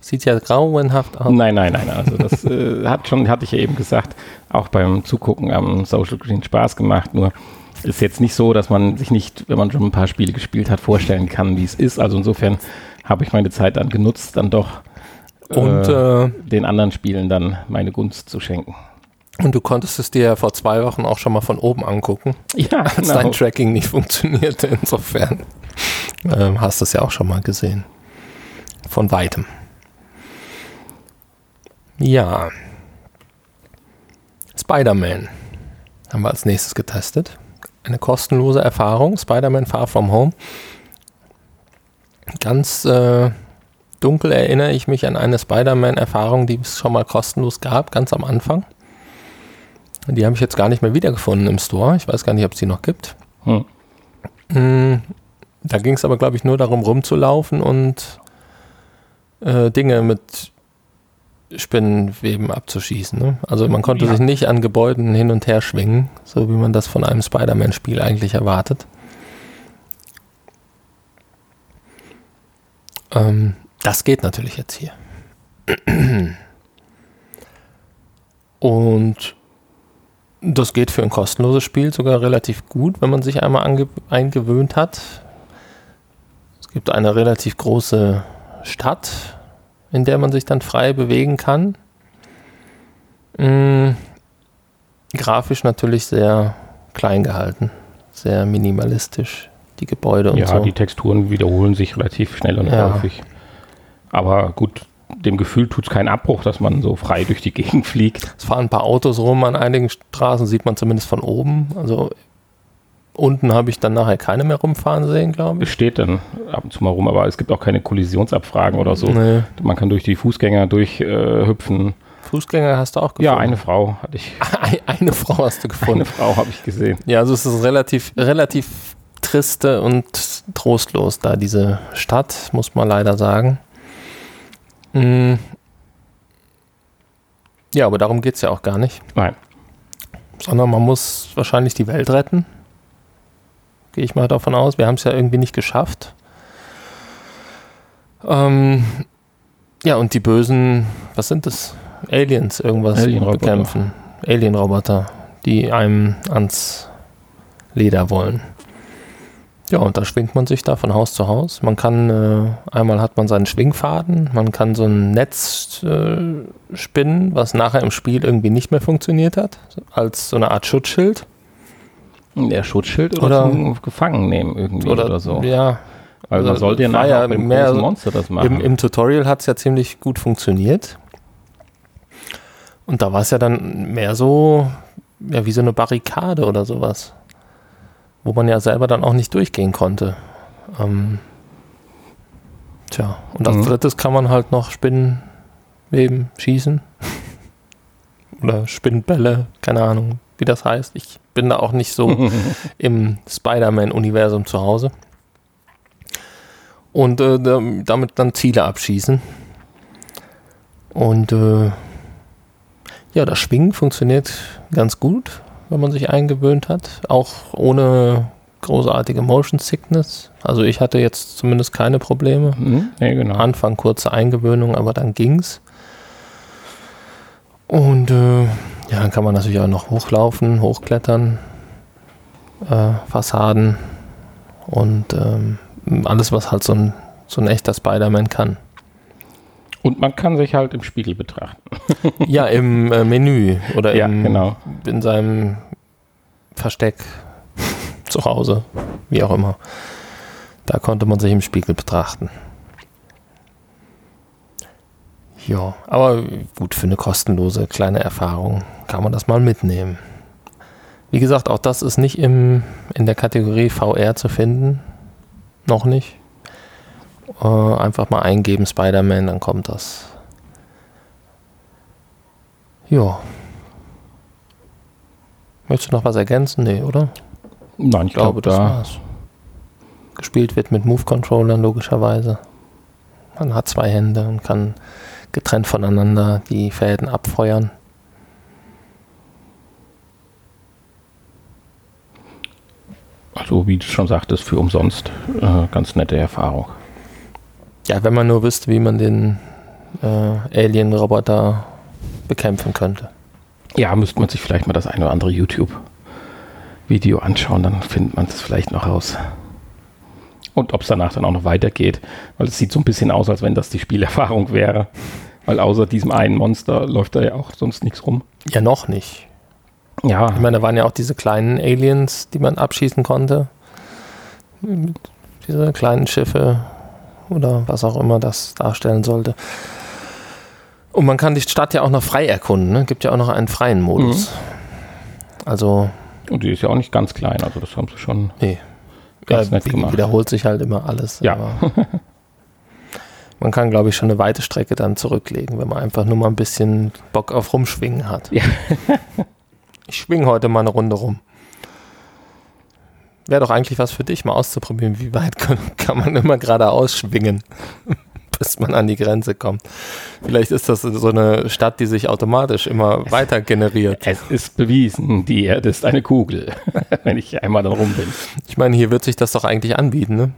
sieht ja grauenhaft aus. Nein, nein, nein. Also das äh, hat schon, hatte ich ja eben gesagt, auch beim Zugucken am Social Green Spaß gemacht. Nur ist jetzt nicht so, dass man sich nicht, wenn man schon ein paar Spiele gespielt hat, vorstellen kann, wie es ist. Also insofern habe ich meine Zeit dann genutzt, dann doch und äh, äh, den anderen Spielen dann meine Gunst zu schenken. Und du konntest es dir vor zwei Wochen auch schon mal von oben angucken. Ja, <laughs> als genau. dein Tracking nicht <laughs> funktionierte. Insofern ähm, hast du es ja auch schon mal gesehen. Von weitem. Ja. Spider-Man haben wir als nächstes getestet. Eine kostenlose Erfahrung. Spider-Man Far From Home. Ganz äh, dunkel erinnere ich mich an eine Spider-Man-Erfahrung, die es schon mal kostenlos gab, ganz am Anfang. Die habe ich jetzt gar nicht mehr wiedergefunden im Store. Ich weiß gar nicht, ob es die noch gibt. Hm. Mm, da ging es aber, glaube ich, nur darum, rumzulaufen und äh, Dinge mit Spinnenweben abzuschießen. Ne? Also man konnte ja. sich nicht an Gebäuden hin und her schwingen, so wie man das von einem Spider-Man-Spiel eigentlich erwartet. Ähm, das geht natürlich jetzt hier. <clears throat> Und das geht für ein kostenloses Spiel sogar relativ gut, wenn man sich einmal eingewöhnt hat. Es gibt eine relativ große Stadt, in der man sich dann frei bewegen kann. Mhm. Grafisch natürlich sehr klein gehalten, sehr minimalistisch, die Gebäude und ja, so. Ja, die Texturen wiederholen sich relativ schnell und ja. häufig. Aber gut, dem Gefühl tut es keinen Abbruch, dass man so frei durch die Gegend fliegt. Es fahren ein paar Autos rum, an einigen Straßen sieht man zumindest von oben. Also unten habe ich dann nachher keine mehr rumfahren sehen, glaube ich. Es steht dann ab und zu mal rum, aber es gibt auch keine Kollisionsabfragen oder so. Nee. Man kann durch die Fußgänger durchhüpfen. Äh, Fußgänger hast du auch gefunden? Ja, eine Frau hatte ich. <laughs> eine Frau hast du gefunden. Eine Frau habe ich gesehen. Ja, also es ist relativ, relativ triste und trostlos da, diese Stadt, muss man leider sagen. Mm. Ja, aber darum geht es ja auch gar nicht. Nein. Sondern man muss wahrscheinlich die Welt retten. Gehe ich mal davon aus. Wir haben es ja irgendwie nicht geschafft. Ähm, ja, und die bösen, was sind das? Aliens, irgendwas Alien bekämpfen. Alien-Roboter, die einem ans Leder wollen. Ja, und da schwingt man sich da von Haus zu Haus. Man kann, äh, einmal hat man seinen Schwingfaden, man kann so ein Netz äh, spinnen, was nachher im Spiel irgendwie nicht mehr funktioniert hat, als so eine Art Schutzschild. Der Schutzschild oder, oder Gefangen nehmen irgendwie oder, oder so. Ja. Weil man also sollte ja nachher ja mehr Monster das machen. Im, im Tutorial hat es ja ziemlich gut funktioniert. Und da war es ja dann mehr so, ja, wie so eine Barrikade oder sowas wo man ja selber dann auch nicht durchgehen konnte. Ähm, tja, und als mhm. drittes kann man halt noch Spinnenweben schießen. <laughs> Oder Spinnbälle, keine Ahnung, wie das heißt. Ich bin da auch nicht so <laughs> im Spider-Man-Universum zu Hause. Und äh, damit dann Ziele abschießen. Und äh, ja, das Schwingen funktioniert ganz gut wenn man sich eingewöhnt hat. Auch ohne großartige Motion Sickness. Also ich hatte jetzt zumindest keine Probleme. Mhm. Nee, genau. Anfang kurze Eingewöhnung, aber dann ging's. Und äh, ja, dann kann man natürlich auch noch hochlaufen, hochklettern, äh, Fassaden und ähm, alles, was halt so ein, so ein echter Spider-Man kann. Und man kann sich halt im Spiegel betrachten. <laughs> ja, im äh, Menü oder Ja, im, genau. in seinem Versteck zu Hause, wie auch immer. Da konnte man sich im Spiegel betrachten. Ja, aber gut, für eine kostenlose kleine Erfahrung kann man das mal mitnehmen. Wie gesagt, auch das ist nicht im, in der Kategorie VR zu finden. Noch nicht. Äh, einfach mal eingeben Spider-Man, dann kommt das. Ja. Möchtest du noch was ergänzen? Nee, oder? Nein, ich Ich glaube, glaube, das da. war's. Gespielt wird mit Move-Controllern logischerweise. Man hat zwei Hände und kann getrennt voneinander die Fäden abfeuern. Also, wie du schon sagtest, für umsonst. Äh, ganz nette Erfahrung. Ja, wenn man nur wüsste, wie man den äh, Alien-Roboter bekämpfen könnte. Ja, müsste man sich vielleicht mal das eine oder andere YouTube-Video anschauen, dann findet man es vielleicht noch raus. Und ob es danach dann auch noch weitergeht, weil es sieht so ein bisschen aus, als wenn das die Spielerfahrung wäre. Weil außer diesem einen Monster läuft da ja auch sonst nichts rum. Ja, noch nicht. Ja, Ich meine, da waren ja auch diese kleinen Aliens, die man abschießen konnte. Diese kleinen Schiffe oder was auch immer das darstellen sollte. Und man kann die Stadt ja auch noch frei erkunden. Ne? Gibt ja auch noch einen freien Modus. Also, und die ist ja auch nicht ganz klein, also das haben sie schon nee. ganz Ja, nett wie- gemacht. wiederholt sich halt immer alles. Ja. <laughs> man kann, glaube ich, schon eine weite Strecke dann zurücklegen, wenn man einfach nur mal ein bisschen Bock auf Rumschwingen hat. Ja. ich schwinge heute mal eine Runde rum. Wäre doch eigentlich was für dich, mal auszuprobieren, wie weit <laughs> kann, kann man immer geradeaus schwingen, <laughs> bis man an die Grenze kommt. Vielleicht ist das so eine Stadt, die sich automatisch immer weiter generiert. Es ist bewiesen, die Erde ist eine Kugel, <laughs> wenn ich einmal dann rum bin. Ich meine, hier wird sich das doch eigentlich anbieten, ne?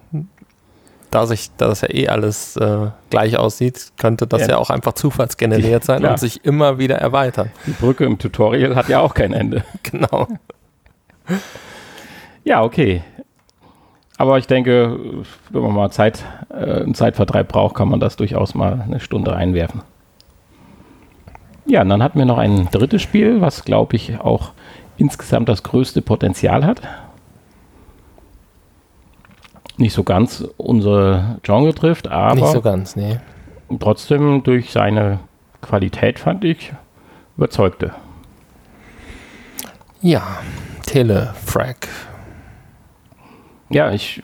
Da, sich, da das ja eh alles äh, gleich aussieht, könnte das Ja. ja, auch einfach zufallsgeneriert sein klar. und sich immer wieder erweitern. Die Brücke im Tutorial hat ja auch kein Ende. Genau. Ja, okay. Aber ich denke, wenn man mal Zeit, äh, einen Zeitvertreib braucht, kann man das durchaus mal eine Stunde reinwerfen. Ja, und dann hatten wir noch ein drittes Spiel, was, glaube ich, auch insgesamt das größte Potenzial hat. Nicht so ganz unsere Genre trifft, aber Nicht so ganz, nee. trotzdem durch seine Qualität, fand ich, überzeugte. Ja, Telefrag. Ja, ich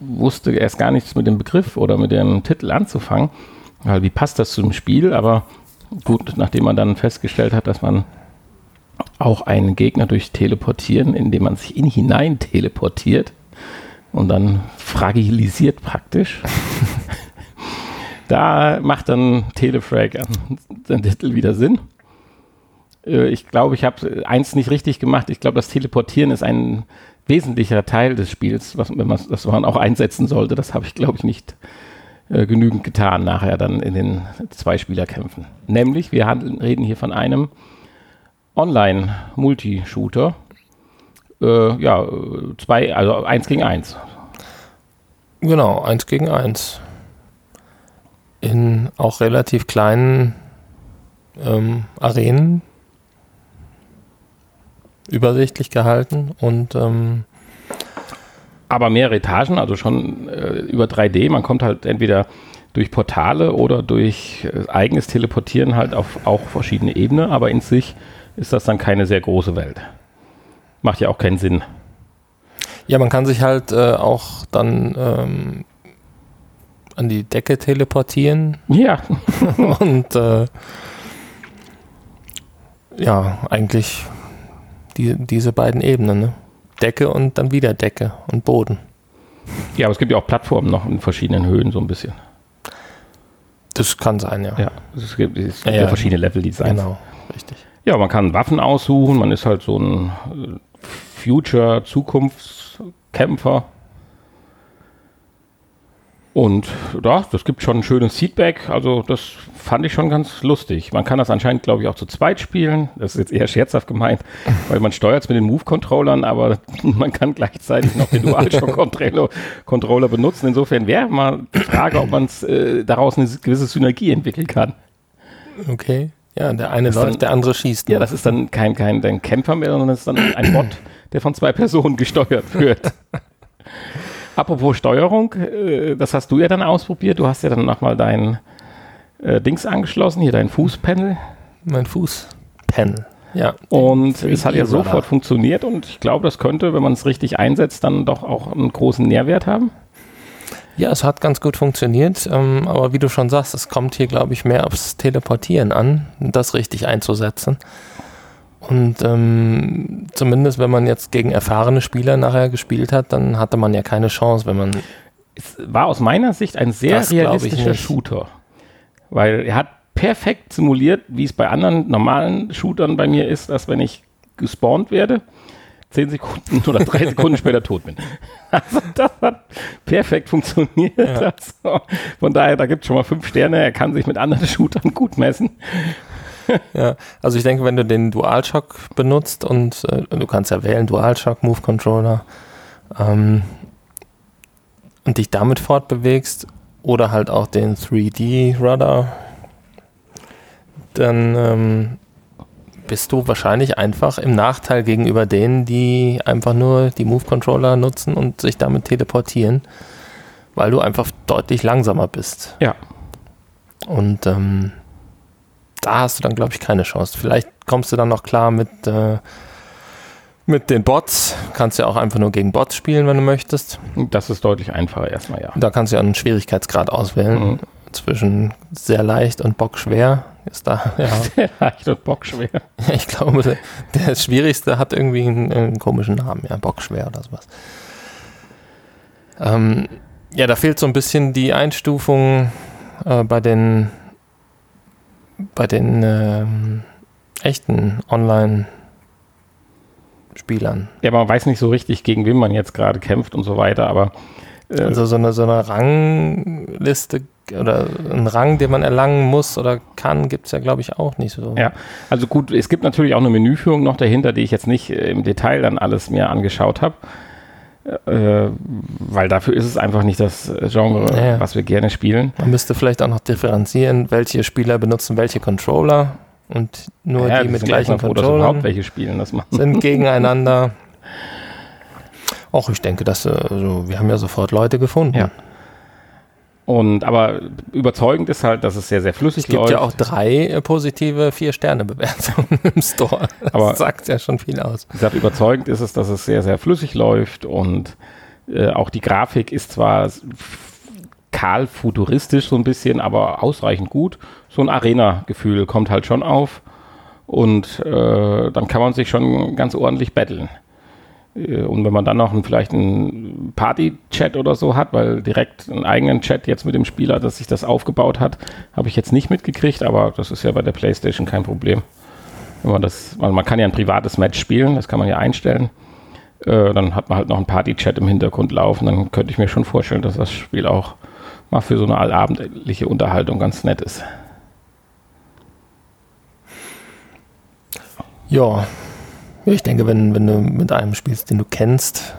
wusste erst gar nichts mit dem Begriff oder mit dem Titel anzufangen. Weil wie passt das zum Spiel? Aber gut, nachdem man dann festgestellt hat, dass man auch einen Gegner durch Teleportieren, indem man sich in ihn hinein teleportiert und dann fragilisiert praktisch. <laughs> da macht dann Telefrag den Titel wieder Sinn. Äh, Ich glaube, ich habe eins nicht richtig gemacht. Ich glaube, das Teleportieren ist ein wesentlicher Teil des Spiels, was, wenn man, das man auch einsetzen sollte. Das habe ich, glaube ich, nicht äh, genügend getan nachher dann in den Zwei-Spieler-Kämpfen. Nämlich, wir handeln, reden hier von einem Online-Multi-Shooter. Äh, ja, zwei, also eins gegen eins. Genau, eins gegen eins. In auch relativ kleinen ähm, Arenen. Übersichtlich gehalten und ähm, Aber mehrere Etagen, also schon äh, über 3D. Man kommt halt entweder durch Portale oder durch äh, eigenes Teleportieren halt auf auch verschiedene Ebenen, aber in sich ist das dann keine sehr große Welt. Macht ja auch keinen Sinn. ja, man kann sich halt äh, auch dann ähm, an die Decke teleportieren Ja, <laughs> und äh, ja, eigentlich die, diese beiden Ebenen, ne? Decke und dann wieder Decke und Boden. ja, aber es gibt ja auch Plattformen noch in verschiedenen Höhen so ein bisschen. Das kann sein, ja. Ja, es gibt, es gibt Ja, ja, ja. verschiedene Level-Designs. Genau, richtig. Ja, man kann Waffen aussuchen, man ist halt so ein äh, Future-Zukunfts- Kämpfer. Und ja, das gibt schon ein schönes Feedback. Also das fand ich schon ganz lustig. Man kann das anscheinend, glaube ich, auch zu zweit spielen. Das ist jetzt eher scherzhaft gemeint, weil man steuert es mit den Move-Controllern, aber <laughs> man kann gleichzeitig noch den DualShock-Controller benutzen. Insofern wäre mal die Frage, ob man äh, daraus eine gewisse Synergie entwickeln kann. Okay. Ja, der eine läuft, dann, der andere schießt. Ja, das ist dann kein, kein, kein Kämpfer mehr, sondern das ist dann ein Bot, der von zwei Personen gesteuert wird. <laughs> Apropos Steuerung, äh, das hast du ja dann ausprobiert. Du hast ja dann nochmal dein äh, Dings angeschlossen, hier dein Fußpanel. Mein Fußpanel, ja. Und es hat ja sofort funktioniert und ich glaube, das könnte, wenn man es richtig einsetzt, dann doch auch einen großen Nährwert haben. Ja, es hat ganz gut funktioniert, ähm, aber wie du schon sagst, es kommt hier, glaube ich, mehr aufs Teleportieren an, das richtig einzusetzen. Und ähm, zumindest, wenn man jetzt gegen erfahrene Spieler nachher gespielt hat, dann hatte man ja keine Chance, wenn man. Es war aus meiner Sicht ein sehr realistischer Shooter. Weil er hat perfekt simuliert, wie es bei anderen normalen Shootern bei mir ist, dass wenn ich gespawnt werde, zehn Sekunden oder drei <laughs> Sekunden später tot bin. Also das hat perfekt funktioniert. Ja. Also, von daher, da gibt es schon mal fünf Sterne. Er kann sich mit anderen Shootern gut messen. <laughs> ja, also ich denke, wenn du den DualShock benutzt und äh, du kannst ja wählen, DualShock Move Controller, ähm, und dich damit fortbewegst oder halt auch den 3D Rudder, dann ähm, bist du wahrscheinlich einfach im Nachteil gegenüber denen, die einfach nur die Move Controller nutzen und sich damit teleportieren, weil du einfach deutlich langsamer bist. Ja. Und ähm, da hast du dann, glaube ich, keine Chance. Vielleicht kommst du dann noch klar mit, äh, mit den Bots. Kannst ja auch einfach nur gegen Bots spielen, wenn du möchtest. Das ist deutlich einfacher erstmal, ja. Da kannst du ja einen Schwierigkeitsgrad auswählen. Mhm. Zwischen sehr leicht und bockschwer ist da, <laughs> ja. Sehr leicht und bockschwer. <laughs> Ich glaube, der schwierigste hat irgendwie einen, einen komischen Namen, ja, bockschwer oder sowas. Ähm, ja, da fehlt so ein bisschen die Einstufung äh, bei den bei den ähm, echten Online-Spielern. Ja, man weiß nicht so richtig, gegen wen man jetzt gerade kämpft und so weiter, aber. Äh also so eine, so eine Rangliste oder einen Rang, den man erlangen muss oder kann, gibt es ja, glaube ich, auch nicht so. Ja, also gut, es gibt natürlich auch eine Menüführung noch dahinter, die ich jetzt nicht äh, im Detail dann alles mir angeschaut habe äh, weil dafür ist es einfach nicht das Genre, ja. was wir gerne spielen. Man müsste vielleicht auch noch differenzieren, welche Spieler benutzen welche Controller und nur ja, die mit gleichen froh, Controllern überhaupt welche spielen das machen. sind <laughs> gegeneinander. Auch ich denke, dass also, wir haben ja sofort Leute gefunden. Ja. Und aber überzeugend ist halt, dass es sehr, sehr flüssig läuft. Es gibt läuft. ja auch drei äh, positive Vier-Sterne-Bewertungen <laughs> im Store. Das aber sagt ja schon viel aus. Wie gesagt, überzeugend ist es, dass es sehr, sehr flüssig läuft und äh, auch die Grafik ist zwar kahl futuristisch so ein bisschen, aber ausreichend gut. So ein Arena-Gefühl kommt halt schon auf und äh, dann kann man sich schon ganz ordentlich betteln. Äh, und wenn man dann noch einen, vielleicht einen Party-Chat oder so hat, weil direkt einen eigenen Chat jetzt mit dem Spieler, dass sich das aufgebaut hat, habe ich jetzt nicht mitgekriegt, aber das ist ja bei der PlayStation kein Problem. Wenn man das, also man kann ja ein privates Match spielen, das kann man ja einstellen. Äh, dann hat man halt noch einen Party-Chat im Hintergrund laufen. Dann könnte ich mir schon vorstellen, dass das Spiel auch mal für so eine allabendliche Unterhaltung ganz nett ist. Ja, ich denke, wenn, wenn du mit einem spielst, den du kennst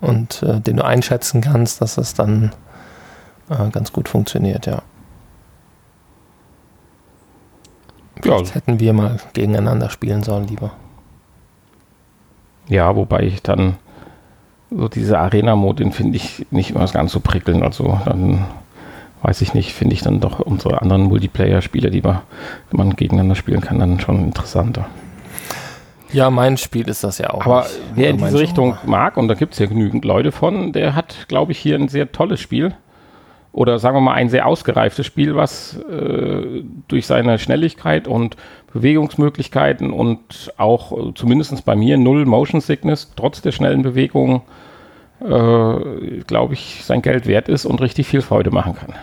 und äh, den du einschätzen kannst, dass das dann äh, ganz gut funktioniert, ja. Vielleicht ja. hätten wir mal gegeneinander spielen sollen, lieber. Ja, wobei ich dann so diese Arena-Mode, den finde ich nicht immer ganz so prickelnd. Also dann weiß ich nicht, finde ich dann doch unsere anderen Multiplayer-Spiele, die man, man gegeneinander spielen kann, dann schon interessanter. Ja, mein Spiel ist das ja auch. Aber nicht. wer in diese Richtung Genre. mag, und da gibt es ja genügend Leute von, der hat, glaube ich, hier ein sehr tolles Spiel. Oder sagen wir mal ein sehr ausgereiftes Spiel, was äh, durch seine Schnelligkeit und Bewegungsmöglichkeiten und auch äh, zumindest bei mir null Motion Sickness, trotz der schnellen Bewegungen, äh, glaube ich, sein Geld wert ist und richtig viel Freude machen kann.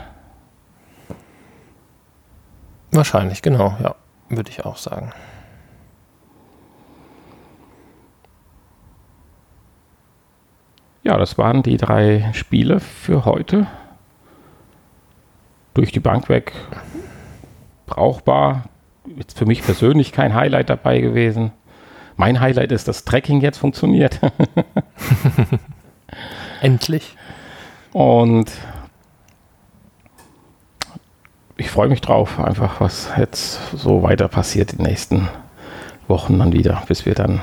Wahrscheinlich, genau, ja, würde ich auch sagen. Ja, das waren die drei Spiele für heute. Durch die Bank weg brauchbar. Jetzt für mich persönlich kein Highlight dabei gewesen. Mein Highlight ist, dass Tracking jetzt funktioniert. <laughs> Endlich. Und ich freue mich drauf, einfach was jetzt so weiter passiert die nächsten Wochen dann wieder, bis wir dann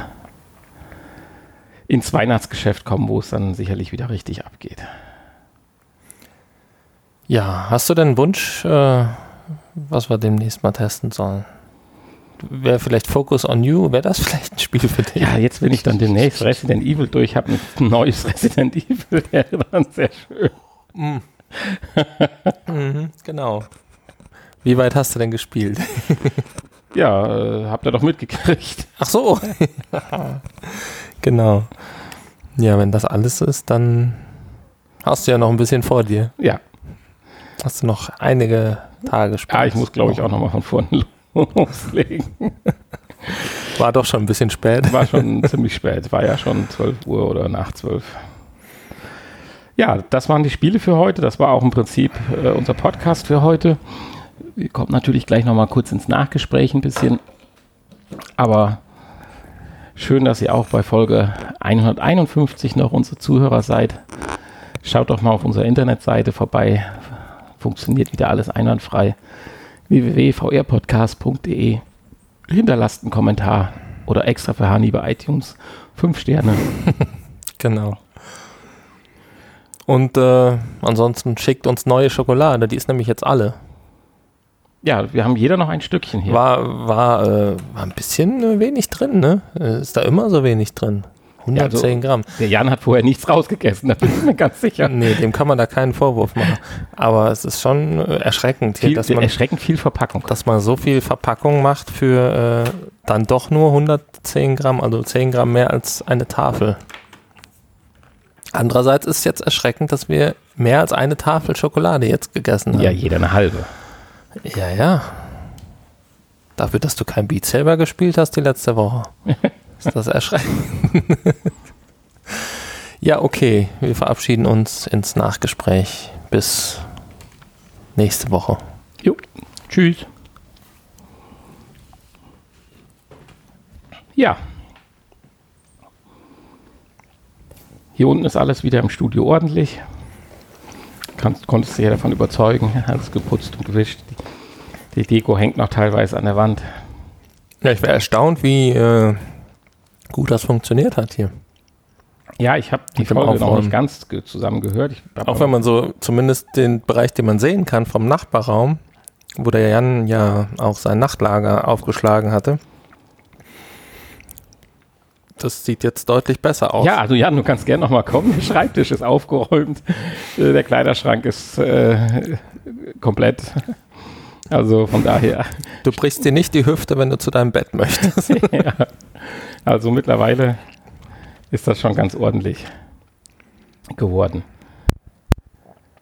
ins Weihnachtsgeschäft kommen, wo es dann sicherlich wieder richtig abgeht. Ja, hast du denn einen Wunsch, äh, was wir demnächst mal testen sollen? Wäre vielleicht Focus on You, wäre das <laughs> vielleicht ein Spiel für dich? Ja, jetzt, wenn ich dann demnächst Resident Evil durch habe, ein <laughs> neues Resident Evil, <laughs> wäre dann sehr schön. Mm. mhm, genau. Wie weit hast du denn gespielt? ja, äh, habt ihr doch mitgekriegt. Ach so. Genau. Ja, wenn das alles ist, dann hast du ja noch ein bisschen vor dir. Ja. Hast du noch einige Tage Spaß. Ja, ich muss, glaube ich, auch noch mal von vorne <laughs> loslegen. War doch schon ein bisschen spät. War schon <laughs> ziemlich spät. War ja schon 12 Uhr oder nach 12. Ja, das waren die Spiele für heute. Das war auch im Prinzip äh, unser Podcast für heute. Wir kommen natürlich gleich noch mal kurz ins Nachgespräch ein bisschen. Aber schön, dass ihr auch bei Folge 151 noch unsere Zuhörer seid. Schaut doch mal auf unserer Internetseite vorbei. Funktioniert wieder alles einwandfrei. www.vrpodcast.de Hinterlasst einen Kommentar oder extra für Hani bei iTunes. Fünf Sterne. <laughs> genau. Und äh, ansonsten schickt uns neue Schokolade, die ist nämlich jetzt alle. Ja, wir haben jeder noch ein Stückchen hier. War, war, äh, war ein bisschen äh, wenig drin, ne? Ist da immer so wenig drin. 110 ja, also, Gramm. Der Jan hat vorher nichts rausgegessen, da bin ich mir ganz sicher. Nee, dem kann man da keinen Vorwurf machen. Aber es ist schon äh, erschreckend, viel, dass man, erschreckend viel Verpackung. Dass man so viel Verpackung macht für äh, dann doch nur 110 Gramm, also 10 Gramm mehr als eine Tafel. Andererseits ist es jetzt erschreckend, dass wir mehr als eine Tafel Schokolade jetzt gegessen haben. Ja, jeder eine halbe. Ja, ja. Dafür, dass du kein Beat selber gespielt hast die letzte Woche. <laughs> ist das erschreckend. <laughs> ja, okay. Wir verabschieden uns ins Nachgespräch. Bis nächste Woche. Jo. Tschüss. Ja. Hier unten ist alles wieder im Studio ordentlich kannst, konntest du ja davon überzeugen. <laughs> Alles geputzt und gewischt. Die, die Deko hängt noch teilweise an der Wand. Ja, ich wäre erstaunt, wie äh, gut das funktioniert hat hier. Ja, ich habe die Folge noch nicht ganz zusammen gehört. auch wenn man so zumindest den Bereich, den man sehen kann vom Nachbarraum, wo der Jan ja auch sein Nachtlager aufgeschlagen hatte, das sieht jetzt deutlich besser aus. Ja, also Jan, du kannst gerne nochmal kommen. Der Schreibtisch ist aufgeräumt. Äh, der Kleiderschrank ist äh, komplett. Also von daher. Du brichst dir nicht die Hüfte, wenn du zu deinem Bett möchtest. <laughs> ja. Also mittlerweile ist das schon ganz ordentlich geworden.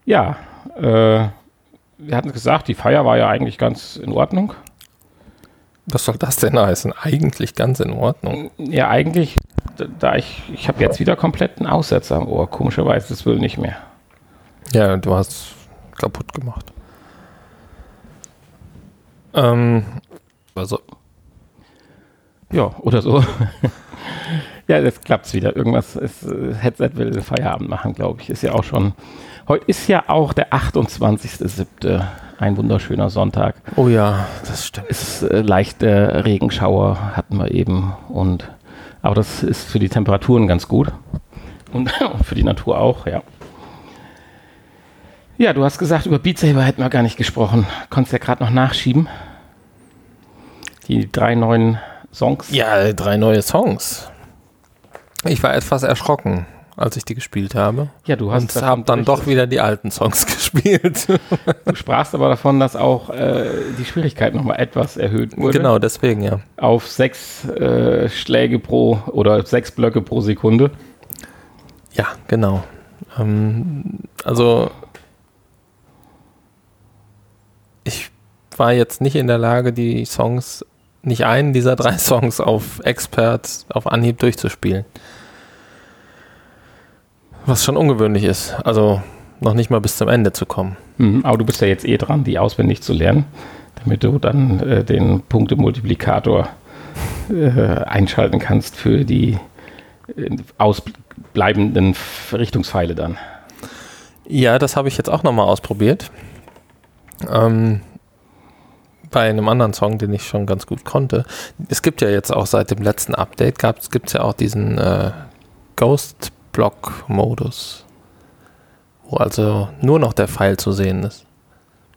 Ja, äh, wir hatten gesagt, die Feier war ja eigentlich ganz in Ordnung. Was soll das denn heißen? Eigentlich ganz in Ordnung. Ja, eigentlich, da ich, ich habe jetzt wieder komplett einen Aussetzer am Ohr. Komischerweise, das will nicht mehr. Ja, du hast kaputt gemacht. Ähm, also. Ja, oder so. <laughs> ja, jetzt klappt es wieder. Irgendwas, ist, äh, Headset will Feierabend machen, glaube ich. Ist ja auch schon. Heute ist ja auch der 28.07 ein wunderschöner Sonntag. Oh ja, das stimmt. Es ist äh, leichte Regenschauer hatten wir eben und aber das ist für die Temperaturen ganz gut und <laughs> für die Natur auch, ja. Ja, du hast gesagt, über Beat Saber hätten wir gar nicht gesprochen. Konntest ja gerade noch nachschieben. Die drei neuen Songs. Ja, drei neue Songs. Ich war etwas erschrocken als ich die gespielt habe. Ja, du hast. Und haben dann doch wieder die alten Songs <laughs> gespielt. Du sprachst aber davon, dass auch äh, die Schwierigkeit nochmal etwas erhöht wurde. Genau, deswegen, ja. Auf sechs äh, Schläge pro oder sechs Blöcke pro Sekunde. Ja, genau. Ähm, also ich war jetzt nicht in der Lage, die Songs, nicht einen dieser drei <laughs> Songs auf Expert auf Anhieb durchzuspielen. Was schon ungewöhnlich ist. Also noch nicht mal bis zum Ende zu kommen. Mhm, aber du bist ja jetzt eh dran, die auswendig zu lernen, damit du dann äh, den Punktemultiplikator äh, einschalten kannst für die äh, ausbleibenden Richtungspfeile dann. Ja, das habe ich jetzt auch nochmal ausprobiert. Ähm, bei einem anderen Song, den ich schon ganz gut konnte. Es gibt ja jetzt auch seit dem letzten Update, gibt es ja auch diesen äh, Ghost Block Modus, wo also nur noch der Pfeil zu sehen ist.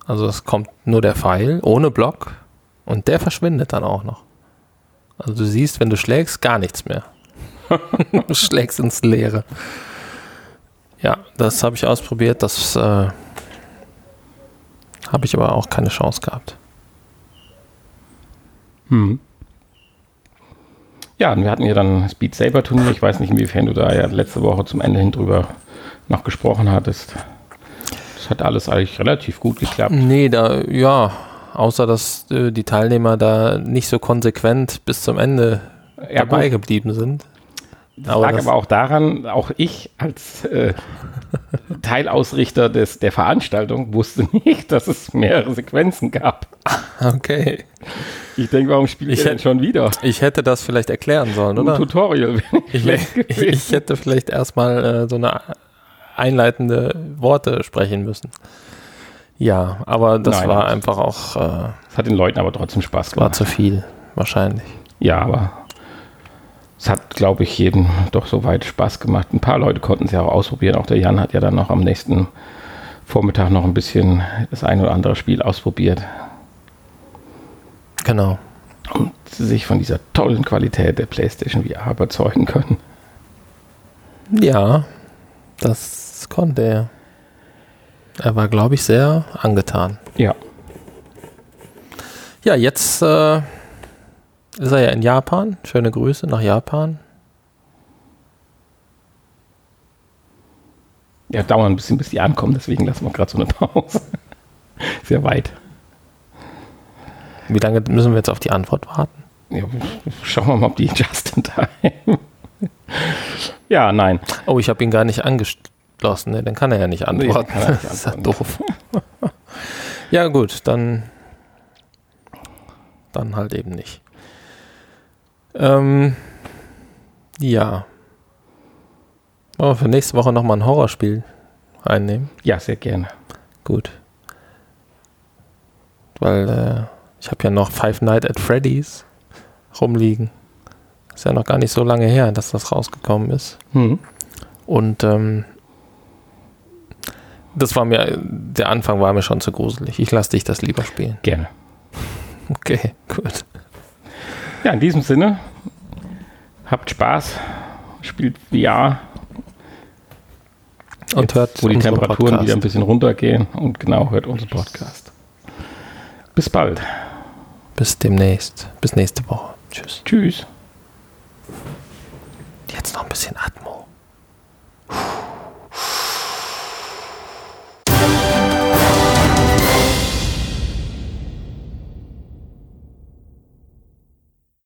Also es kommt nur der Pfeil ohne Block und der verschwindet dann auch noch. Also du siehst, wenn du schlägst, gar nichts mehr. <laughs> <laughs> du schlägst ins Leere. Ja, das habe ich ausprobiert. Das äh, habe ich aber auch keine Chance gehabt. Hm. Ja, und wir hatten ja dann Beat Saber Turnier. Ich weiß nicht, inwiefern du da ja letzte Woche zum Ende hin drüber noch gesprochen hattest. Das hat alles eigentlich relativ gut geklappt. Nee, da, ja, außer dass äh, die Teilnehmer da nicht so konsequent bis zum Ende ja, dabei gut. geblieben sind. Das aber lag das aber auch daran, auch ich als äh, Teilausrichter des, der Veranstaltung wusste <laughs> nicht, dass es mehrere Sequenzen gab. Okay. Ich denke, warum spiele ich, ich denn schon wieder? Ich hätte das vielleicht erklären sollen, oder? Ein Tutorial. Ich, ich, hätte vielleicht erstmal äh, so eine einleitende Worte sprechen müssen. Ja, aber das Nein, war einfach auch. Äh, das hat den Leuten aber trotzdem Spaß gemacht. War zu viel, wahrscheinlich. Ja, aber es hat, glaube ich, jedem doch soweit Spaß gemacht. Ein paar Leute konnten es ja auch ausprobieren. Auch der Jan hat ja dann noch am nächsten Vormittag noch ein bisschen das ein oder andere Spiel ausprobiert. Genau. Und sich von dieser tollen Qualität der PlayStation VR überzeugen können. Ja, das konnte er. Er war, glaube ich, sehr angetan. Ja. Ja, jetzt äh, ist er ja in Japan. Schöne Grüße nach Japan. Ja, dauert ein bisschen, bis die ankommen, deswegen lassen wir gerade so eine Pause. <laughs> Sehr weit. Wie lange müssen wir jetzt auf die Antwort warten? Ja, schauen wir mal, ob die just in time. <laughs> ja, nein. Oh, ich habe ihn gar nicht angeschlossen. Ne? Dann kann er ja nicht antworten. Nee, nicht das <laughs> ist ja doof. ja, gut, dann, dann halt eben nicht. Ähm, ja. Wollen wir für nächste Woche nochmal ein Horrorspiel einnehmen? Ja, sehr gerne. Gut. Weil äh, ich habe ja noch Five Nights at Freddy's rumliegen. Ist ja noch gar nicht so lange her, dass das rausgekommen ist. Mhm. Und ähm, das war mir, der Anfang war mir schon zu gruselig. Ich lasse dich das lieber spielen. Gerne. <laughs> Okay, gut. Ja, in diesem Sinne, habt Spaß, spielt VR. Und Jetzt, hört, wo die Temperaturen Podcast. wieder ein bisschen runtergehen. Und genau, hört unseren Podcast. Bis bald. Bis demnächst. Bis nächste Woche. Tschüss. Tschüss. Jetzt noch ein bisschen atmen.